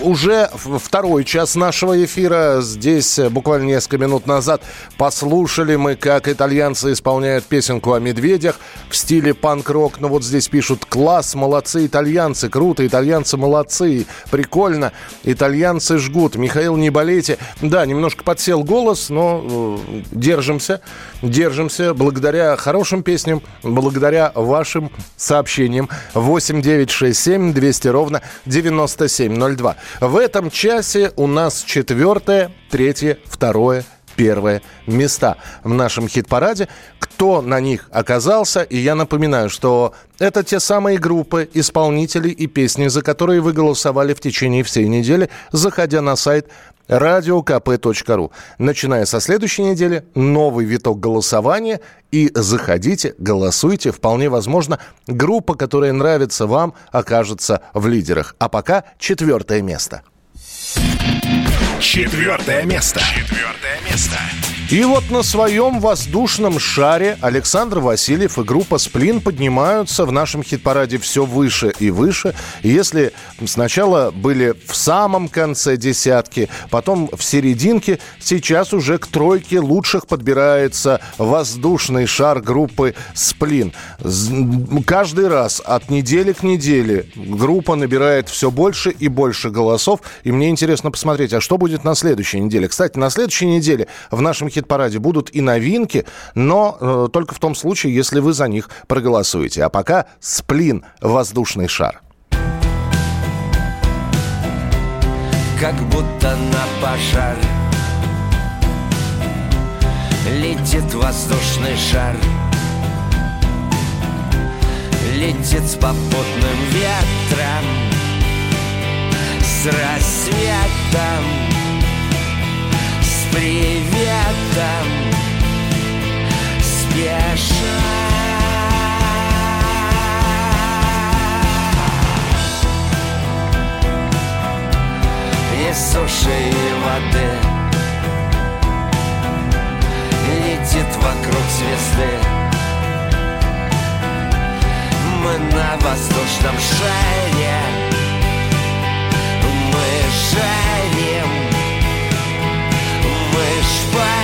Уже второй час нашего эфира. Здесь э, буквально несколько минут назад послушали мы, как итальянцы исполняют песенку о медведях в стиле панк-рок. Ну вот здесь пишут «Класс, молодцы итальянцы, круто, итальянцы молодцы, прикольно, итальянцы жгут». Михаил, не болейте. Да, немножко подсел голос, но э, держимся, держимся. Благодаря хорошим песням, благодаря вашим сообщениям. 8 9 6 7 200 ровно 9702. В этом часе у нас четвертое, третье, второе, первые места в нашем хит-параде. Кто на них оказался? И я напоминаю, что это те самые группы, исполнители и песни, за которые вы голосовали в течение всей недели, заходя на сайт radiokp.ru. Начиная со следующей недели, новый виток голосования. И заходите, голосуйте. Вполне возможно, группа, которая нравится вам, окажется в лидерах. А пока четвертое место. Четвертое место. Четвертое место. И вот на своем воздушном шаре Александр Васильев и группа «Сплин» поднимаются в нашем хит-параде все выше и выше. Если сначала были в самом конце десятки, потом в серединке, сейчас уже к тройке лучших подбирается воздушный шар группы «Сплин». Каждый раз от недели к неделе группа набирает все больше и больше голосов. И мне интересно посмотреть, а что будет на следующей неделе. Кстати, на следующей неделе в нашем хит-параде будут и новинки, но э, только в том случае, если вы за них проголосуете. А пока «Сплин. Воздушный шар». Как будто на пожар Летит воздушный шар Летит с попутным ветром С рассветом С приветом Спеша Из суши и воды Летит вокруг звезды. Мы на воздушном шаре. Мы жарим Мы шпарим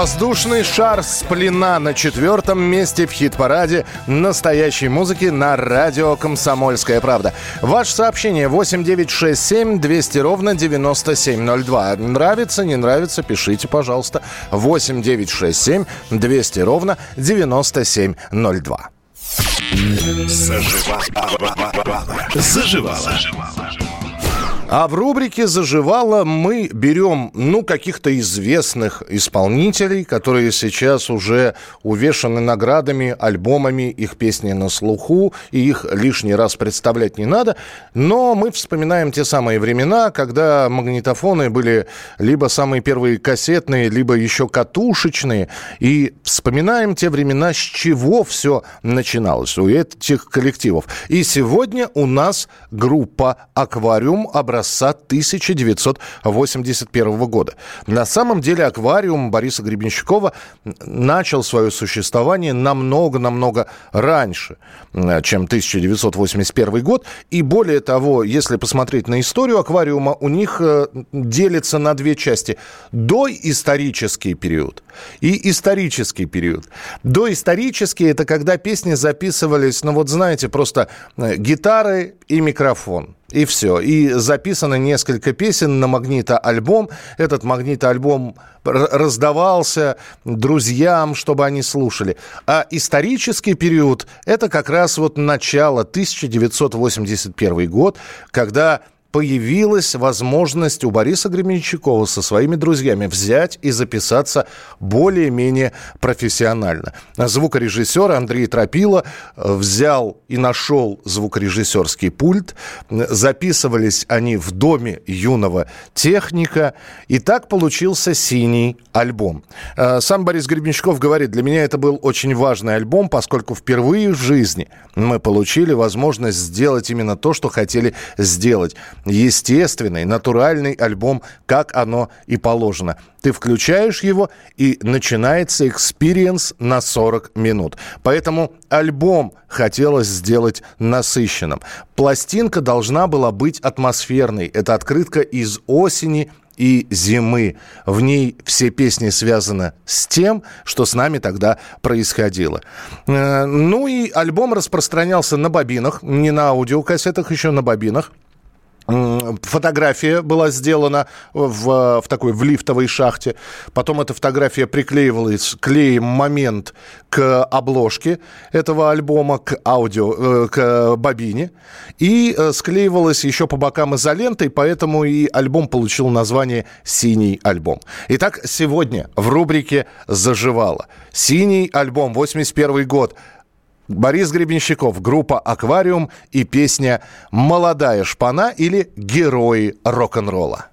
воздушный шар с плена на четвертом месте в хит-параде настоящей музыки на радио «Комсомольская правда». Ваше сообщение 8967 200 ровно 9702. Нравится, не нравится, пишите, пожалуйста. 8967 200 ровно 9702. Заживала. Заживала. А в рубрике «Заживало» мы берем, ну, каких-то известных исполнителей, которые сейчас уже увешаны наградами, альбомами, их песни на слуху, и их лишний раз представлять не надо. Но мы вспоминаем те самые времена, когда магнитофоны были либо самые первые кассетные, либо еще катушечные, и вспоминаем те времена, с чего все начиналось у этих коллективов. И сегодня у нас группа «Аквариум» образовалась образца 1981 года. На самом деле аквариум Бориса Гребенщикова начал свое существование намного-намного раньше, чем 1981 год. И более того, если посмотреть на историю аквариума, у них э, делится на две части. Доисторический период и исторический период. Доисторический – это когда песни записывались, ну вот знаете, просто э, гитары и микрофон. И все. И записано несколько песен на магнитоальбом. Этот магнитоальбом раздавался друзьям, чтобы они слушали. А исторический период – это как раз вот начало, 1981 год, когда появилась возможность у Бориса Гременщикова со своими друзьями взять и записаться более-менее профессионально. Звукорежиссер Андрей Тропила э, взял и нашел звукорежиссерский пульт. Записывались они в доме юного техника. И так получился синий альбом. Э, сам Борис Гребенщиков говорит, для меня это был очень важный альбом, поскольку впервые в жизни мы получили возможность сделать именно то, что хотели сделать естественный, натуральный альбом, как оно и положено. Ты включаешь его, и начинается experience на 40 минут. Поэтому альбом хотелось сделать насыщенным. Пластинка должна была быть атмосферной. Это открытка из осени и зимы. В ней все песни связаны с тем, что с нами тогда происходило. Э, ну и альбом распространялся на бобинах, не на аудиокассетах, еще на бобинах. Фотография была сделана в, в такой в лифтовой шахте. Потом эта фотография приклеивалась клеем момент к обложке этого альбома, к аудио, э, к бобине. И э, склеивалась еще по бокам изолентой, поэтому и альбом получил название «Синий альбом». Итак, сегодня в рубрике «Заживало». «Синий альбом», 81 год – Борис Гребенщиков, группа «Аквариум» и песня «Молодая шпана» или «Герои рок-н-ролла».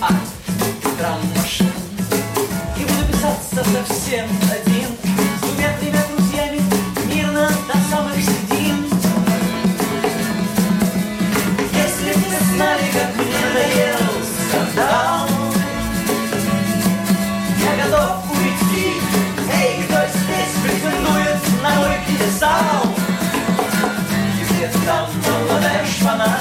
а, совсем один И где там молодая шпана,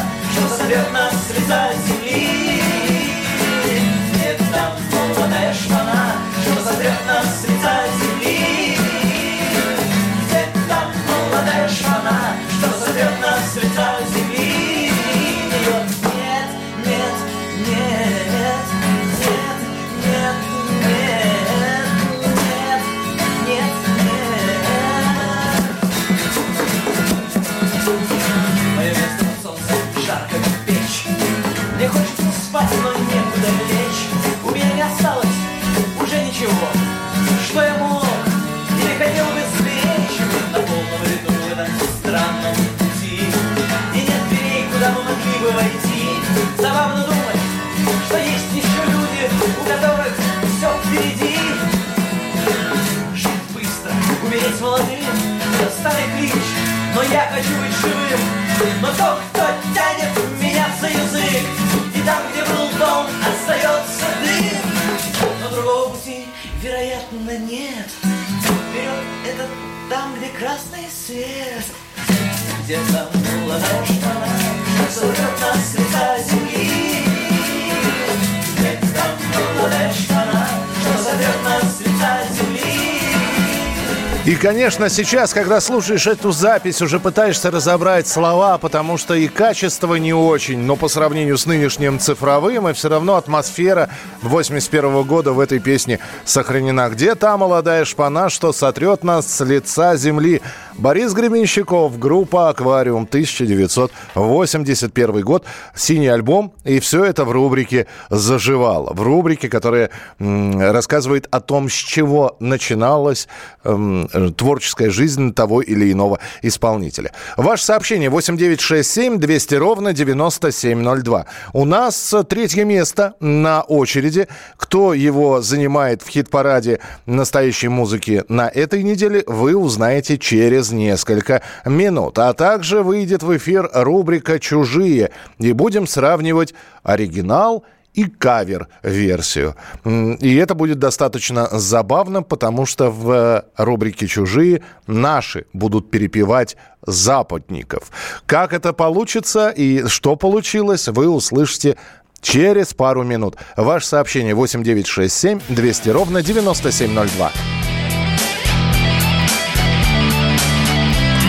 конечно, сейчас, когда слушаешь эту запись, уже пытаешься разобрать слова, потому что и качество не очень, но по сравнению с нынешним цифровым, и все равно атмосфера 81 года в этой песне сохранена. Где та молодая шпана, что сотрет нас с лица земли? Борис Гременщиков, группа «Аквариум», 1981 год, синий альбом, и все это в рубрике «Заживало». В рубрике, которая рассказывает о том, с чего начиналась м- э, творческая жизнь того или иного исполнителя. Ваше сообщение 8967 200 ровно 9702. У нас третье место на очереди. Кто его занимает в хит-параде настоящей музыки на этой неделе, вы узнаете через несколько минут. А также выйдет в эфир рубрика «Чужие». И будем сравнивать оригинал и кавер-версию. И это будет достаточно забавно, потому что в рубрике «Чужие» наши будут перепевать западников. Как это получится и что получилось, вы услышите через пару минут. Ваше сообщение 8967 200 ровно 9702.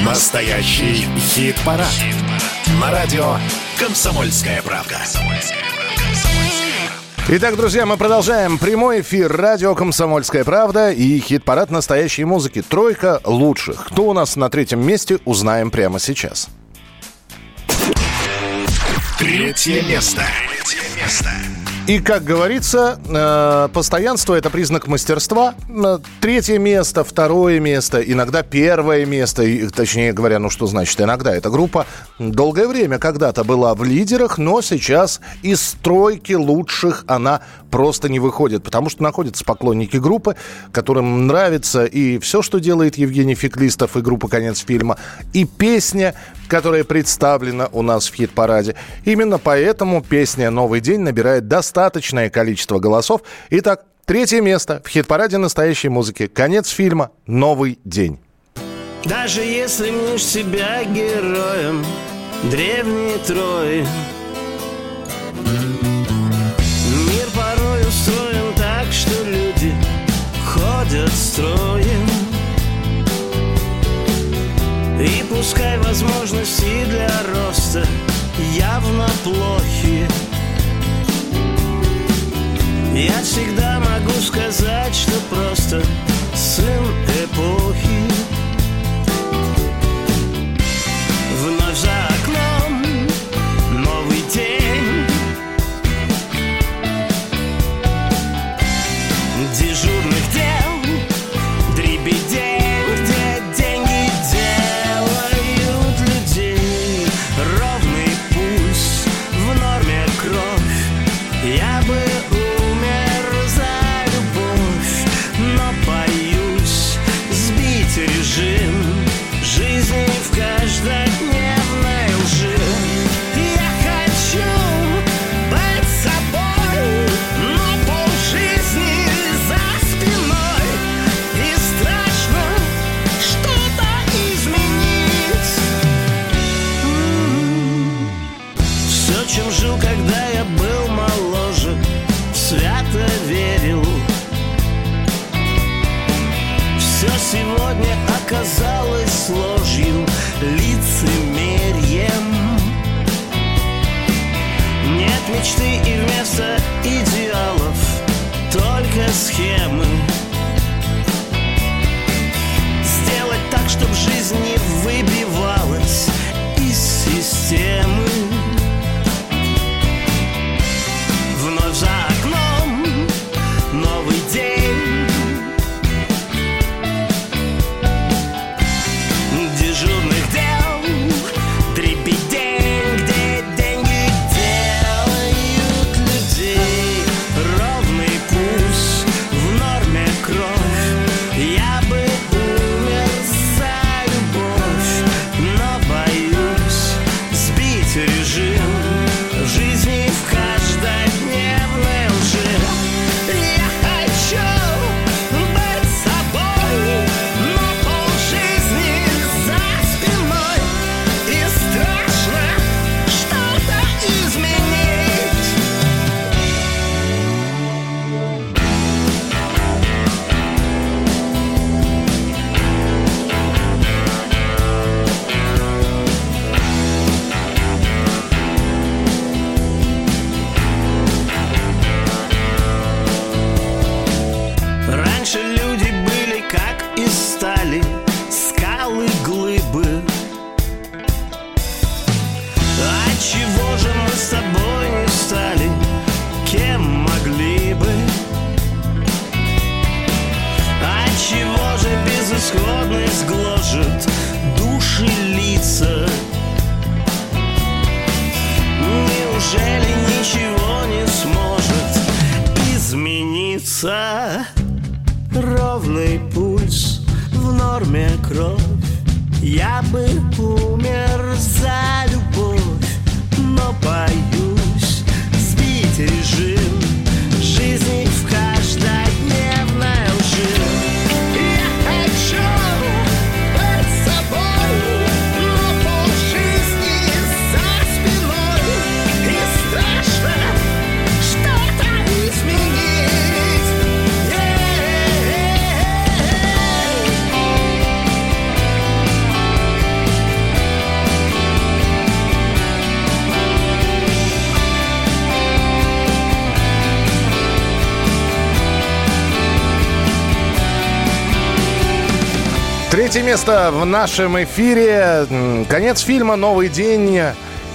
Настоящий хит-парад. Хит На радио «Комсомольская правка». Итак, друзья, мы продолжаем прямой эфир радио «Комсомольская правда» и хит-парад настоящей музыки. Тройка лучших. Кто у нас на третьем месте, узнаем прямо сейчас. Третье место. Третье место. И, как говорится, э, постоянство – это признак мастерства. Э, третье место, второе место, иногда первое место. И, точнее говоря, ну что значит иногда? Эта группа долгое время когда-то была в лидерах, но сейчас из стройки лучших она просто не выходит, потому что находятся поклонники группы, которым нравится и все, что делает Евгений Феклистов и группа «Конец фильма», и песня, которая представлена у нас в хит-параде. Именно поэтому песня «Новый день» набирает достаточное количество голосов. Итак, третье место в хит-параде настоящей музыки. Конец фильма «Новый день». Даже если мнешь себя героем древней Трои, Мир порой устроен так, что люди ходят строем. И пускай возможности для роста явно плохи Я всегда могу сказать, что просто сын эпохи оказалось ложью Лицемерьем Нет мечты и вместо идеалов Только схемы. Сделать так, чтобы жизнь не Дежурных. дел место в нашем эфире. Конец фильма «Новый день».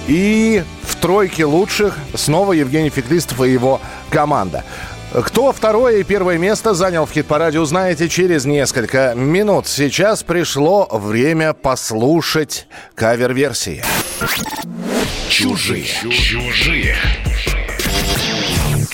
И в тройке лучших снова Евгений Феклистов и его команда. Кто второе и первое место занял в хит-параде, узнаете через несколько минут. Сейчас пришло время послушать кавер-версии. Чужие. Чужие.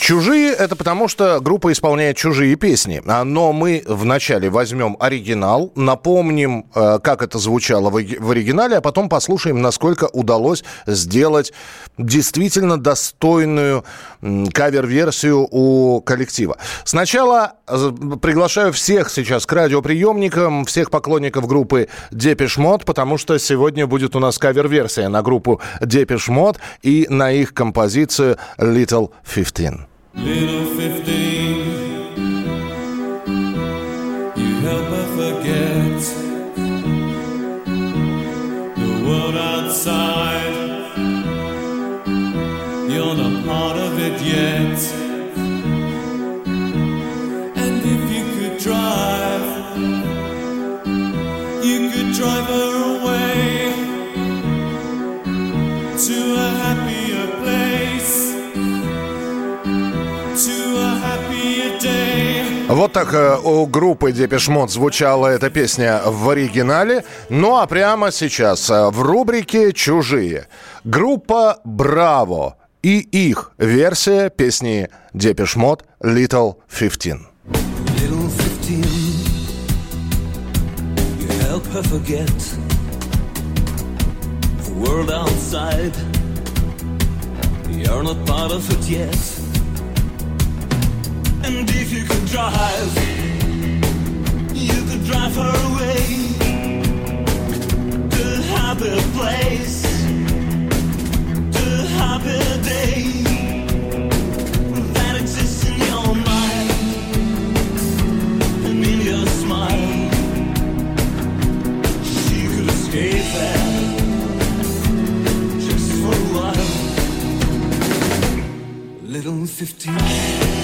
Чужие это потому, что группа исполняет чужие песни. А, Но мы вначале возьмем оригинал, напомним, э, как это звучало в оригинале, а потом послушаем, насколько удалось сделать действительно достойную кавер-версию у коллектива. Сначала э, приглашаю всех сейчас к радиоприемникам, всех поклонников группы Depeche Mode, потому что сегодня будет у нас кавер-версия на группу Depeche Mode и на их композицию Little 15. Little 15, Вот так э, у группы Depeche Mode звучала эта песня в оригинале. Ну а прямо сейчас э, в рубрике «Чужие» группа «Браво» и их версия песни Depeche Mode «Little 15». Little 15, you help her forget the world outside. You're not part of it yet. And if you could drive, you could drive her away to a happier place, to a happier day that exists in your mind and in your smile. She could escape there just for a while. Little 15.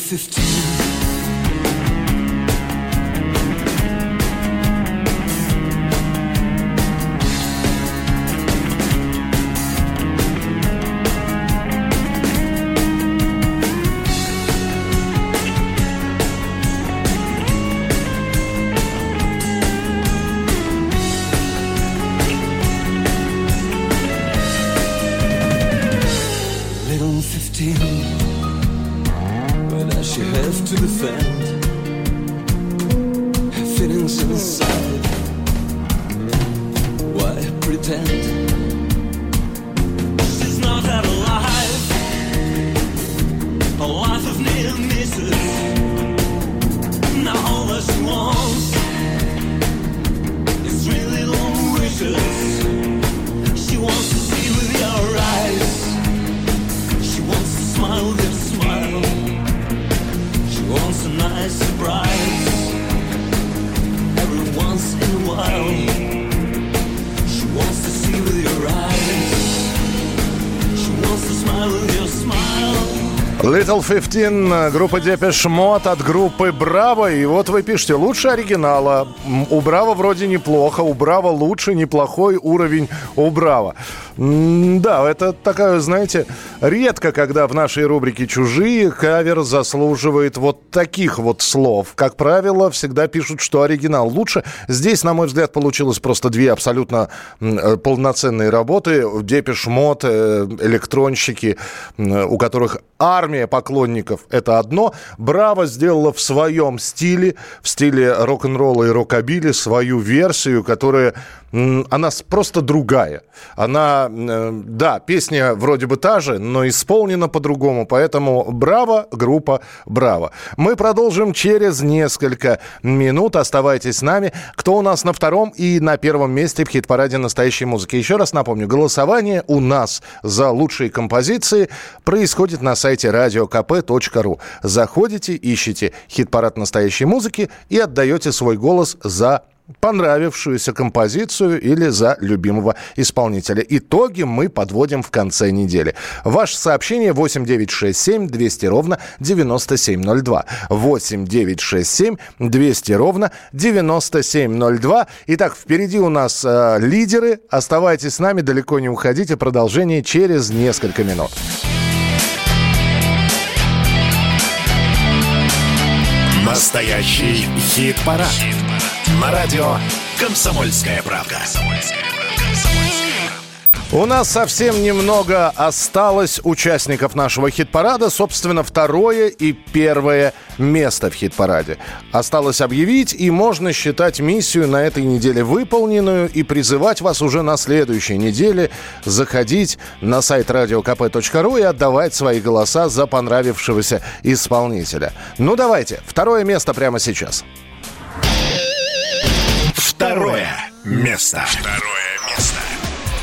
consistent. Little 15, группа Depeche Mode от группы Браво. И вот вы пишете, лучше оригинала. У Браво вроде неплохо, у Браво лучше, неплохой уровень у Браво. Да, это такая, знаете, редко, когда в нашей рубрике «Чужие» кавер заслуживает вот таких вот слов. Как правило, всегда пишут, что оригинал лучше. Здесь, на мой взгляд, получилось просто две абсолютно э, полноценные работы. Depeche Mode, э, электронщики, у которых армия поклонников – это одно. Браво сделала в своем стиле, в стиле рок-н-ролла и рокобили свою версию, которая она просто другая. Она, э, да, песня вроде бы та же, но исполнена по-другому. Поэтому браво, группа браво. Мы продолжим через несколько минут. Оставайтесь с нами. Кто у нас на втором и на первом месте в хит-параде настоящей музыки? Еще раз напомню, голосование у нас за лучшие композиции происходит на сайте radiokp.ru. Заходите, ищите хит-парад настоящей музыки и отдаете свой голос за понравившуюся композицию или за любимого исполнителя. Итоги мы подводим в конце недели. Ваше сообщение 8967 200 ровно 9702. 8967 200 ровно 9702. Итак, впереди у нас э, лидеры. Оставайтесь с нами, далеко не уходите. Продолжение через несколько минут. Настоящий хит-парад. Хит На радио «Комсомольская правка». У нас совсем немного осталось участников нашего хит-парада. Собственно, второе и первое место в хит-параде. Осталось объявить, и можно считать миссию на этой неделе выполненную и призывать вас уже на следующей неделе заходить на сайт radiokp.ru и отдавать свои голоса за понравившегося исполнителя. Ну давайте, второе место прямо сейчас. Второе место. Второе.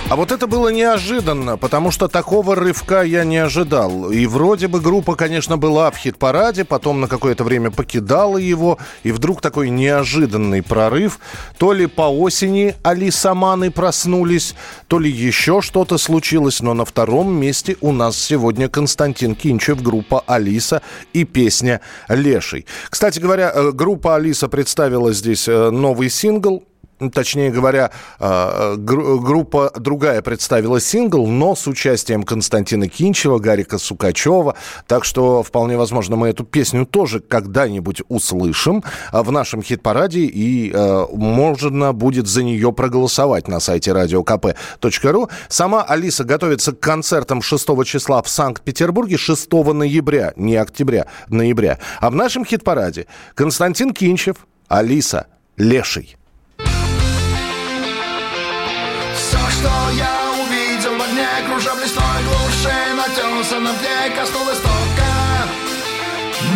А вот это было неожиданно, потому что такого рывка я не ожидал. И вроде бы группа, конечно, была в хит-параде, потом на какое-то время покидала его, и вдруг такой неожиданный прорыв. То ли по осени Алисаманы проснулись, то ли еще что-то случилось, но на втором месте у нас сегодня Константин Кинчев, группа «Алиса» и песня «Леший». Кстати говоря, э, группа «Алиса» представила здесь э, новый сингл точнее говоря, а, группа другая представила сингл, но с участием Константина Кинчева, Гарика Сукачева. Так что, вполне возможно, мы эту песню тоже когда-нибудь услышим в нашем хит-параде, и а, можно будет за нее проголосовать на сайте radiokp.ru. Сама Алиса готовится к концертам 6 числа в Санкт-Петербурге 6 ноября, не октября, ноября. А в нашем хит-параде Константин Кинчев, Алиса, Леший. Что я увидел в огне Кружа в лесной глуши На тесаном дне коснулась тока.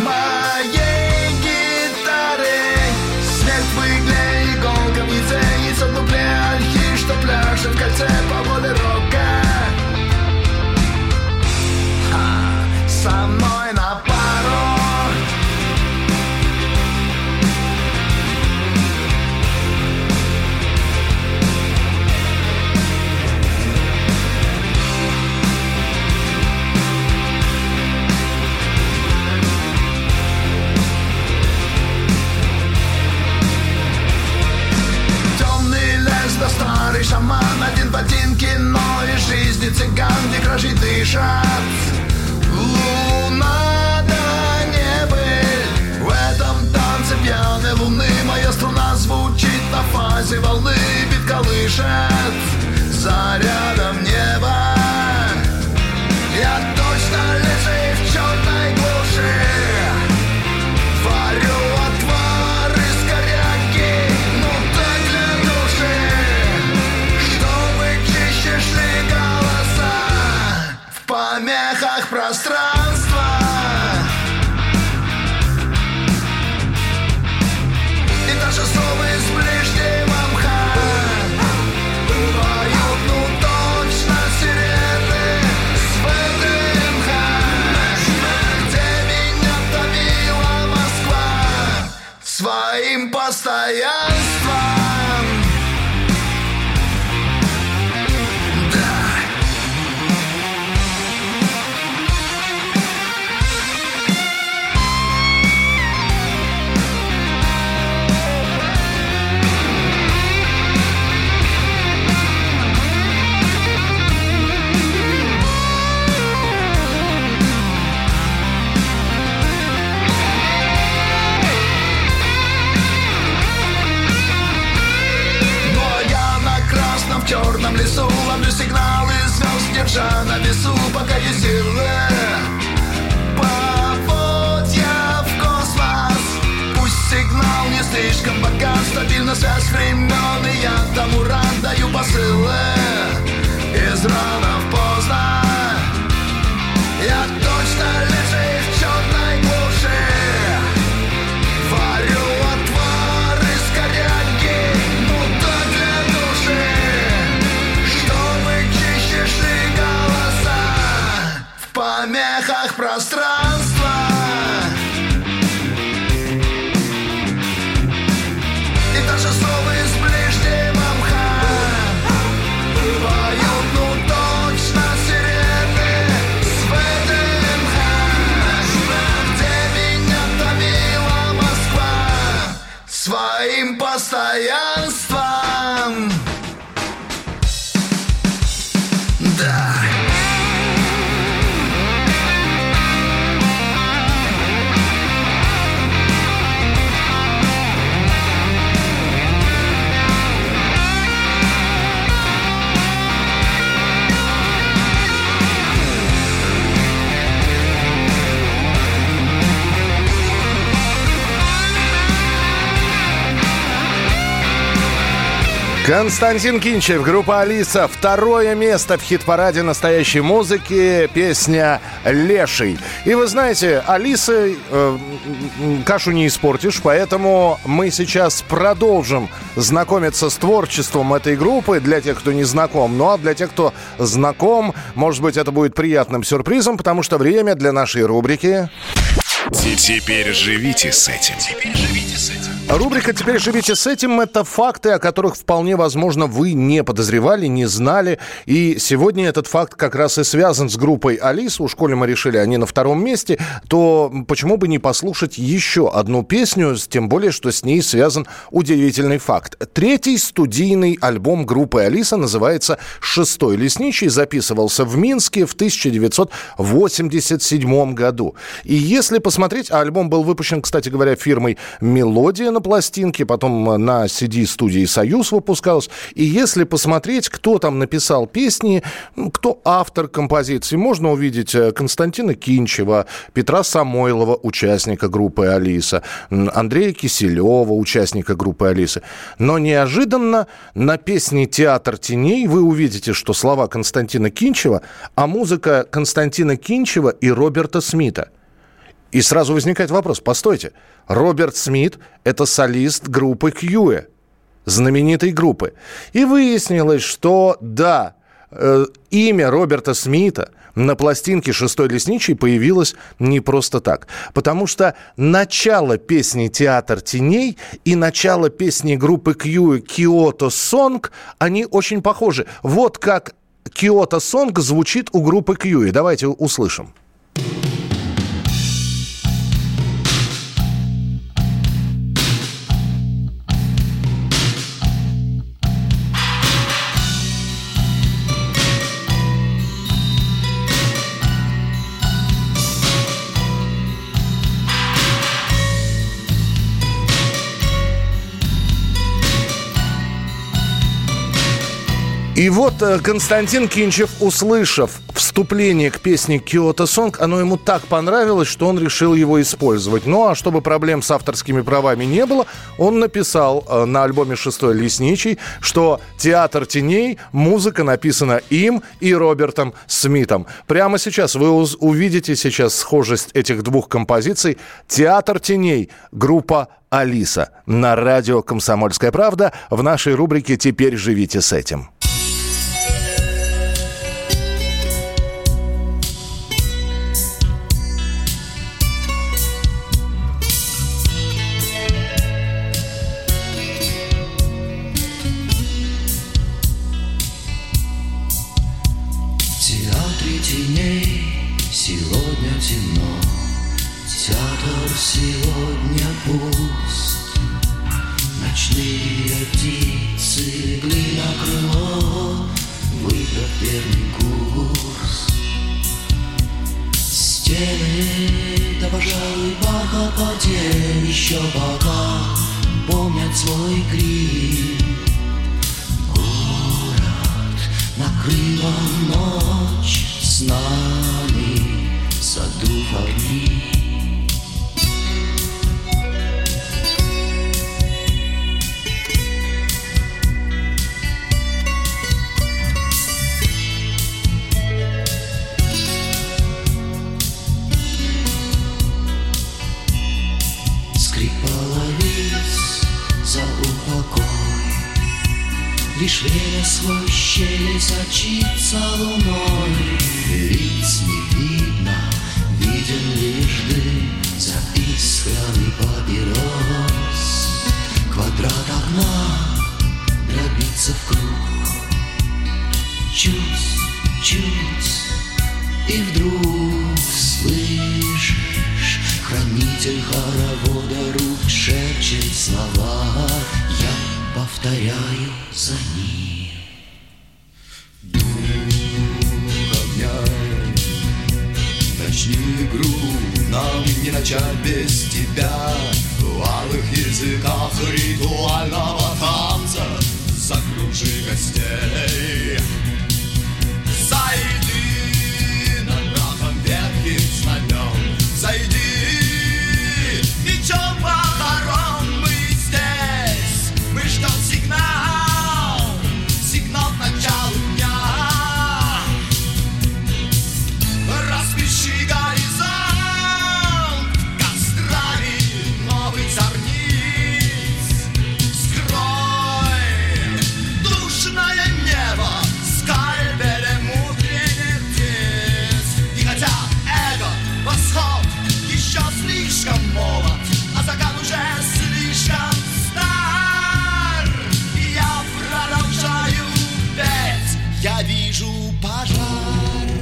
Моей гитары Свет в игле, иголка в яйце И в дупле ольхи, что пляшет в кольце по воле рока. Со мной Где кражи дышат. Луна да небыль В этом танце пьяной луны. Моя струна звучит на фазе волны Бит колышет. Зарядом Константин Кинчев, группа «Алиса». Второе место в хит-параде настоящей музыки. Песня «Леший». И вы знаете, Алисы э, кашу не испортишь, поэтому мы сейчас продолжим знакомиться с творчеством этой группы для тех, кто не знаком. Ну а для тех, кто знаком, может быть, это будет приятным сюрпризом, потому что время для нашей рубрики... Теперь живите с этим. Теперь живите с этим. Рубрика «Теперь живите с этим» — это факты, о которых вполне возможно вы не подозревали, не знали. И сегодня этот факт как раз и связан с группой «Алиса». У школе мы решили, они на втором месте. То почему бы не послушать еще одну песню, тем более, что с ней связан удивительный факт. Третий студийный альбом группы «Алиса» называется «Шестой лесничий», записывался в Минске в 1987 году. И если посмотреть, а альбом был выпущен, кстати говоря, фирмой «Мелодия» на пластинке, потом на CD-студии «Союз» выпускалась. И если посмотреть, кто там написал песни, кто автор композиции, можно увидеть э, Константина Кинчева, Петра Самойлова, участника группы «Алиса», Андрея Киселева, участника группы «Алиса». Но неожиданно на песне «Театр теней» вы увидите, что слова Константина Кинчева, а музыка Константина Кинчева и Роберта Смита – и сразу возникает вопрос, постойте, Роберт Смит – это солист группы Кьюэ, знаменитой группы. И выяснилось, что да, э, имя Роберта Смита на пластинке «Шестой лесничий» появилось не просто так. Потому что начало песни «Театр теней» и начало песни группы Кьюэ «Киото Сонг» они очень похожи. Вот как «Киото Сонг» звучит у группы Кьюэ. Давайте услышим. И вот э, Константин Кинчев, услышав вступление к песне «Киото Сонг», оно ему так понравилось, что он решил его использовать. Ну а чтобы проблем с авторскими правами не было, он написал э, на альбоме «Шестой лесничий», что «Театр теней» музыка написана им и Робертом Смитом. Прямо сейчас вы увидите сейчас схожесть этих двух композиций. «Театр теней» группа «Алиса» на радио «Комсомольская правда» в нашей рубрике «Теперь живите с этим». Верный курс. Стены, да, пожалуй, бархат потел Еще пока помнят свой крик. Город на Накрыла ночь с нами, задув огни. Сочится луной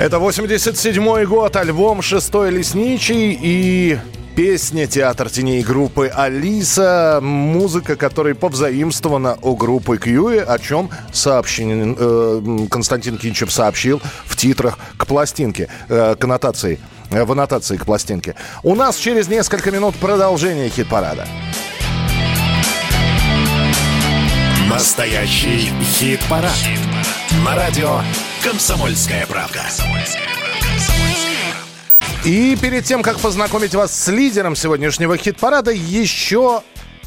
Это 87-й год, альбом «Шестой лесничий» и песня «Театр теней» группы «Алиса», музыка которой повзаимствована у группы «Кьюи», о чем сообщен, э, Константин Кинчев сообщил в титрах к пластинке, э, к аннотации, э, в аннотации к пластинке. У нас через несколько минут продолжение хит-парада. Настоящий хит-парад. На радио «Комсомольская правда». И перед тем, как познакомить вас с лидером сегодняшнего хит-парада, еще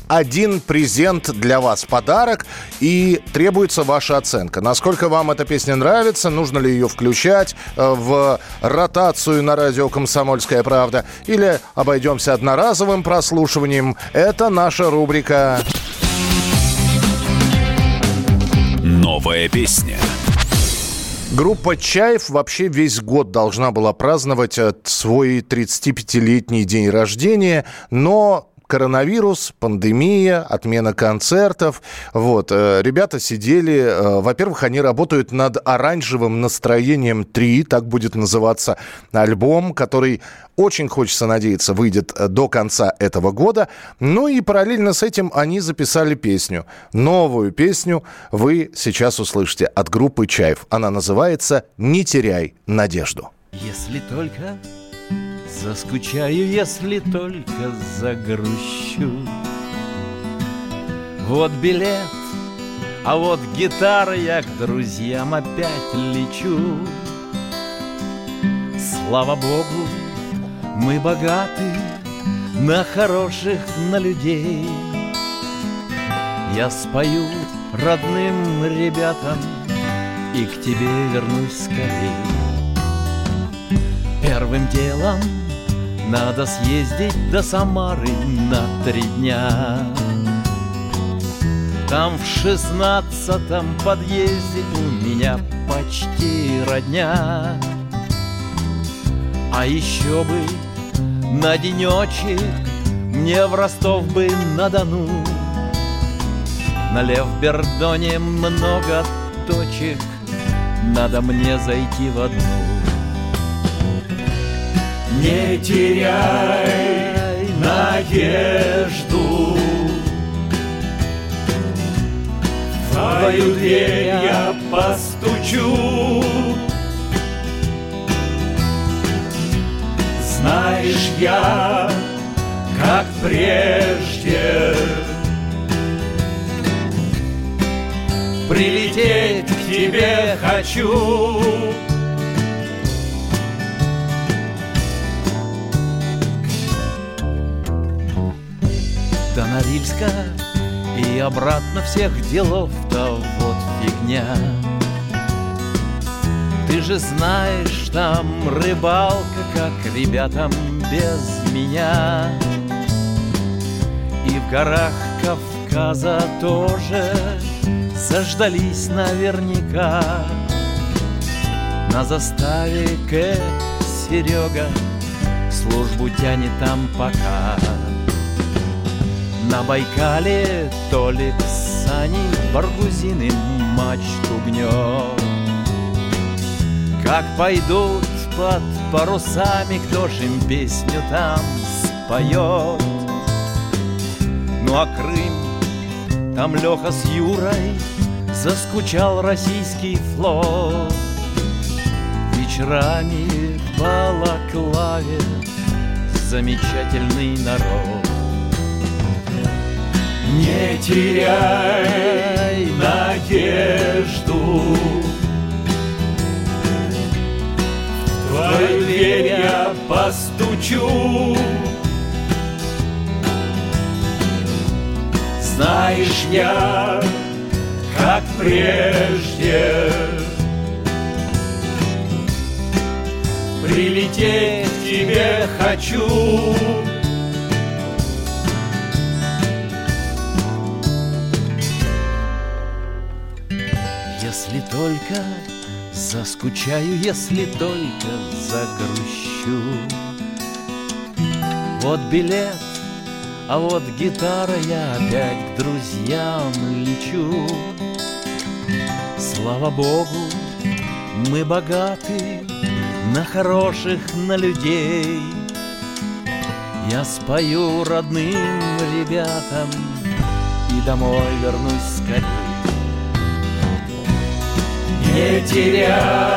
один презент для вас, подарок, и требуется ваша оценка. Насколько вам эта песня нравится, нужно ли ее включать э, в ротацию на радио «Комсомольская правда», или обойдемся одноразовым прослушиванием. Это наша рубрика Новая песня. Группа «Чаев» вообще весь год должна была праздновать э, свой 35-летний день рождения, но коронавирус, пандемия, отмена концертов. Вот, э, ребята сидели, э, во-первых, они работают над оранжевым настроением 3, так будет называться альбом, который очень хочется надеяться выйдет э, до конца этого года. Ну и параллельно с этим они записали песню. Новую песню вы сейчас услышите от группы Чаев. Она называется «Не теряй надежду». Если только заскучаю, если только загрущу. Вот билет, а вот гитара, я к друзьям опять лечу. Слава Богу, мы богаты на хороших, на людей. Я спою родным ребятам и к тебе вернусь скорей. Первым делом надо съездить до Самары на три дня. Там в шестнадцатом подъезде у меня почти родня. А еще бы на денечек мне в Ростов бы на Дону. На Левбердоне много точек, надо мне зайти в одну. Не теряй надежду В твою дверь я постучу Знаешь, я, как прежде Прилететь к тебе хочу. До Норильска и обратно всех делов-то вот фигня. Ты же знаешь, там рыбалка, как ребятам без меня. И в горах Кавказа тоже заждались наверняка. На заставе К. Серега службу тянет там пока. На Байкале Толик Сани Баргузины мачту гнет. Как пойдут под парусами, кто ж им песню там споет? Ну а Крым, там Леха с Юрой Заскучал российский флот Вечерами Балаклаве Замечательный народ Не теряй надежду. В твою дверь я постучу. Знаешь, я, как прежде, Прилететь к тебе хочу. Если только заскучаю, если только загрущу. Вот билет а вот гитара, я опять к друзьям лечу. Слава Богу, мы богаты на хороших, на людей. Я спою родным ребятам и домой вернусь скорее. Не теряй.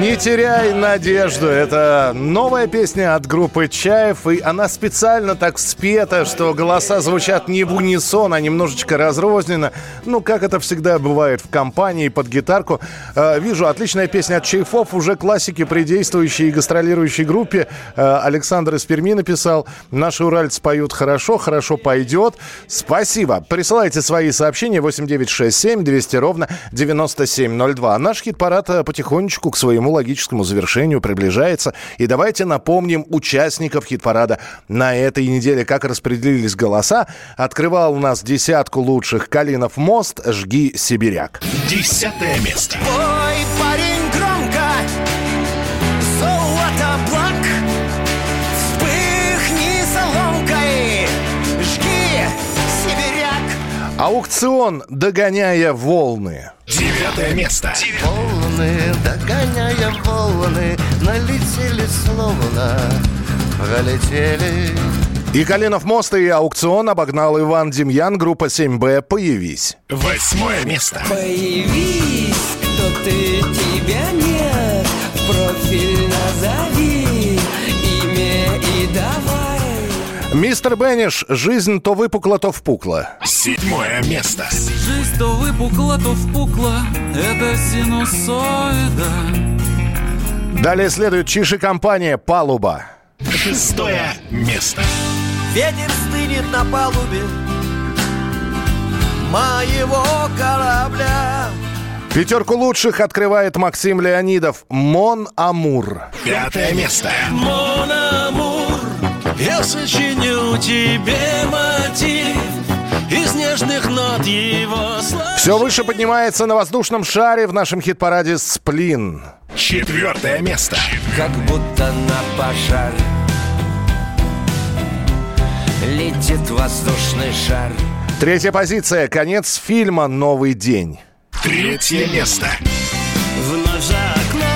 Не теряй надежду. Это новая песня от группы Чаев. И она специально так спета, что голоса звучат не в унисон, а немножечко разрозненно. Ну, как это всегда бывает в компании под гитарку. Э, вижу, отличная песня от Чайфов. Уже классики при действующей и гастролирующей группе. Э, Александр из Перми написал. Наши уральцы поют хорошо, хорошо пойдет. Спасибо. Присылайте свои сообщения 8967 200 ровно 9702. Наш хит-парад э, потихонечку к своему логическому завершению приближается. И давайте напомним участников хит-парада на этой неделе, как распределились голоса. Открывал у нас десятку лучших Калинов мост, жги сибиряк. Десятое место. Ой, Аукцион «Догоняя волны». Девятое место. Волны, догоняя волны, налетели словно, пролетели. И Калинов мост и аукцион обогнал Иван Демьян, группа 7Б «Появись». Восьмое место. Появись, кто ты, тебя нет В профиль назови имя и давай Мистер Бенниш, жизнь то выпукла, то впукла. Седьмое место. Жизнь то выпукла, то впукла Это синусоида Далее следует Чиши компания «Палуба». Шестое место. Ветер стынет на палубе Моего корабля Пятерку лучших открывает Максим Леонидов «Мон Амур». Пятое место. Мон Амур, я сочиню тебе мотив из нежных нот его слов. Все выше поднимается на воздушном шаре в нашем хит-параде «Сплин». Четвертое место. Как будто на пожар Летит воздушный шар Третья позиция. Конец фильма «Новый день». Третье место. Вновь за окном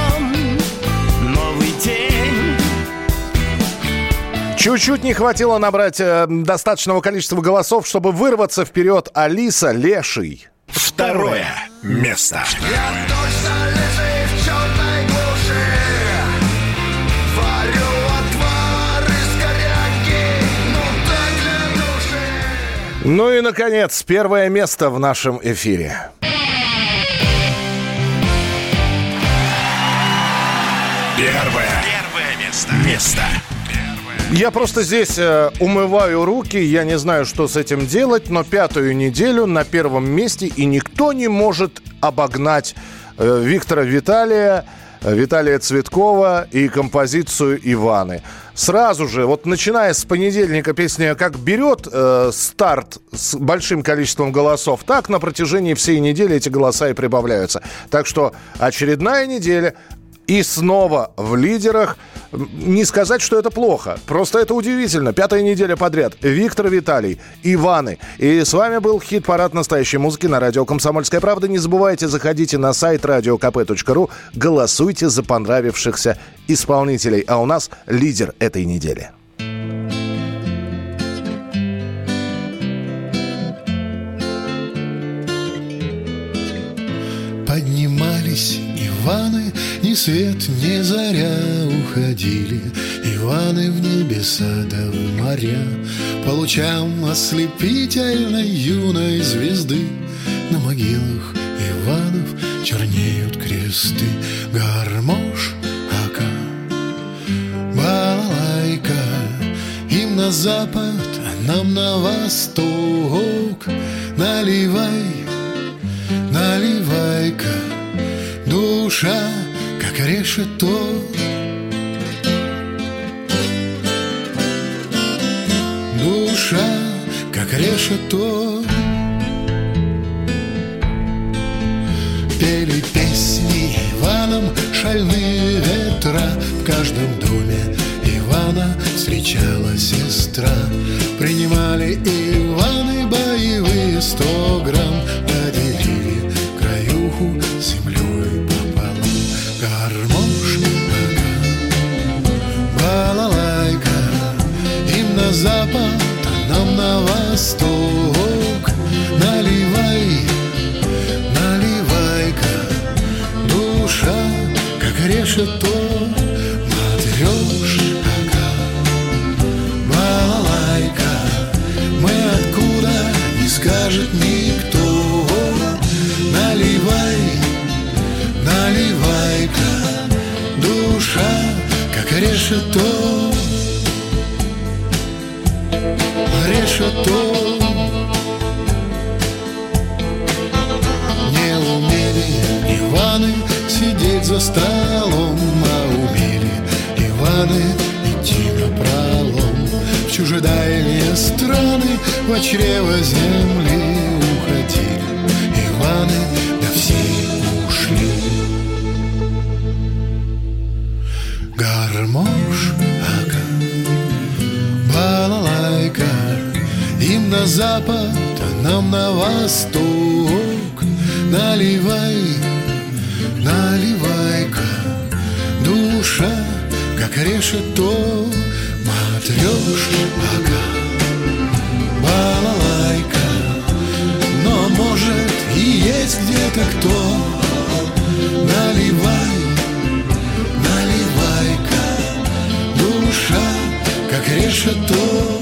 Чуть-чуть не хватило набрать э, достаточного количества голосов, чтобы вырваться вперед Алиса Леший. Второе место. Я точно леший в черной глуши. Варю отвар из коряки, ну так для души. Ну и, наконец, первое место в нашем эфире. Первое, Первое место. Место. Я просто здесь э, умываю руки, я не знаю, что с этим делать, но пятую неделю на первом месте, и никто не может обогнать э, Виктора Виталия, э, Виталия Цветкова и композицию Иваны. Сразу же, вот начиная с понедельника песня как берет э, старт с большим количеством голосов, так на протяжении всей недели эти голоса и прибавляются. Так что очередная неделя, и снова в лидерах. Не сказать, что это плохо. Просто это удивительно. Пятая неделя подряд. Виктор Виталий, Иваны. И с вами был хит-парад настоящей музыки на радио «Комсомольская правда». Не забывайте, заходите на сайт radiokp.ru, голосуйте за понравившихся исполнителей. А у нас лидер этой недели. Поднимались Иваны, свет, ни заря уходили Иваны в небеса да в моря. По лучам ослепительной юной звезды На могилах Иванов чернеют кресты. Гармош, ака, балалайка Им на запад, а нам на восток. Наливай, наливай-ка душа, как решето. Душа, как решето. Пели песни Иваном шальные ветра В каждом доме Ивана встречала сестра Принимали Иваны боевые сто грамм восток Наливай, наливай-ка. Душа, как решето Матрешка, балалайка Мы откуда, не скажет никто. Наливай, наливай-ка. Душа, как решето Решето Не умели Иваны сидеть за столом А умели Иваны идти на пролом. В чужедальние страны В чрево земли запад, а нам на восток. Наливай, наливай-ка Душа, как решето Матрешка, балалайка Но может и есть где-то кто. Наливай, наливай-ка Душа, как решето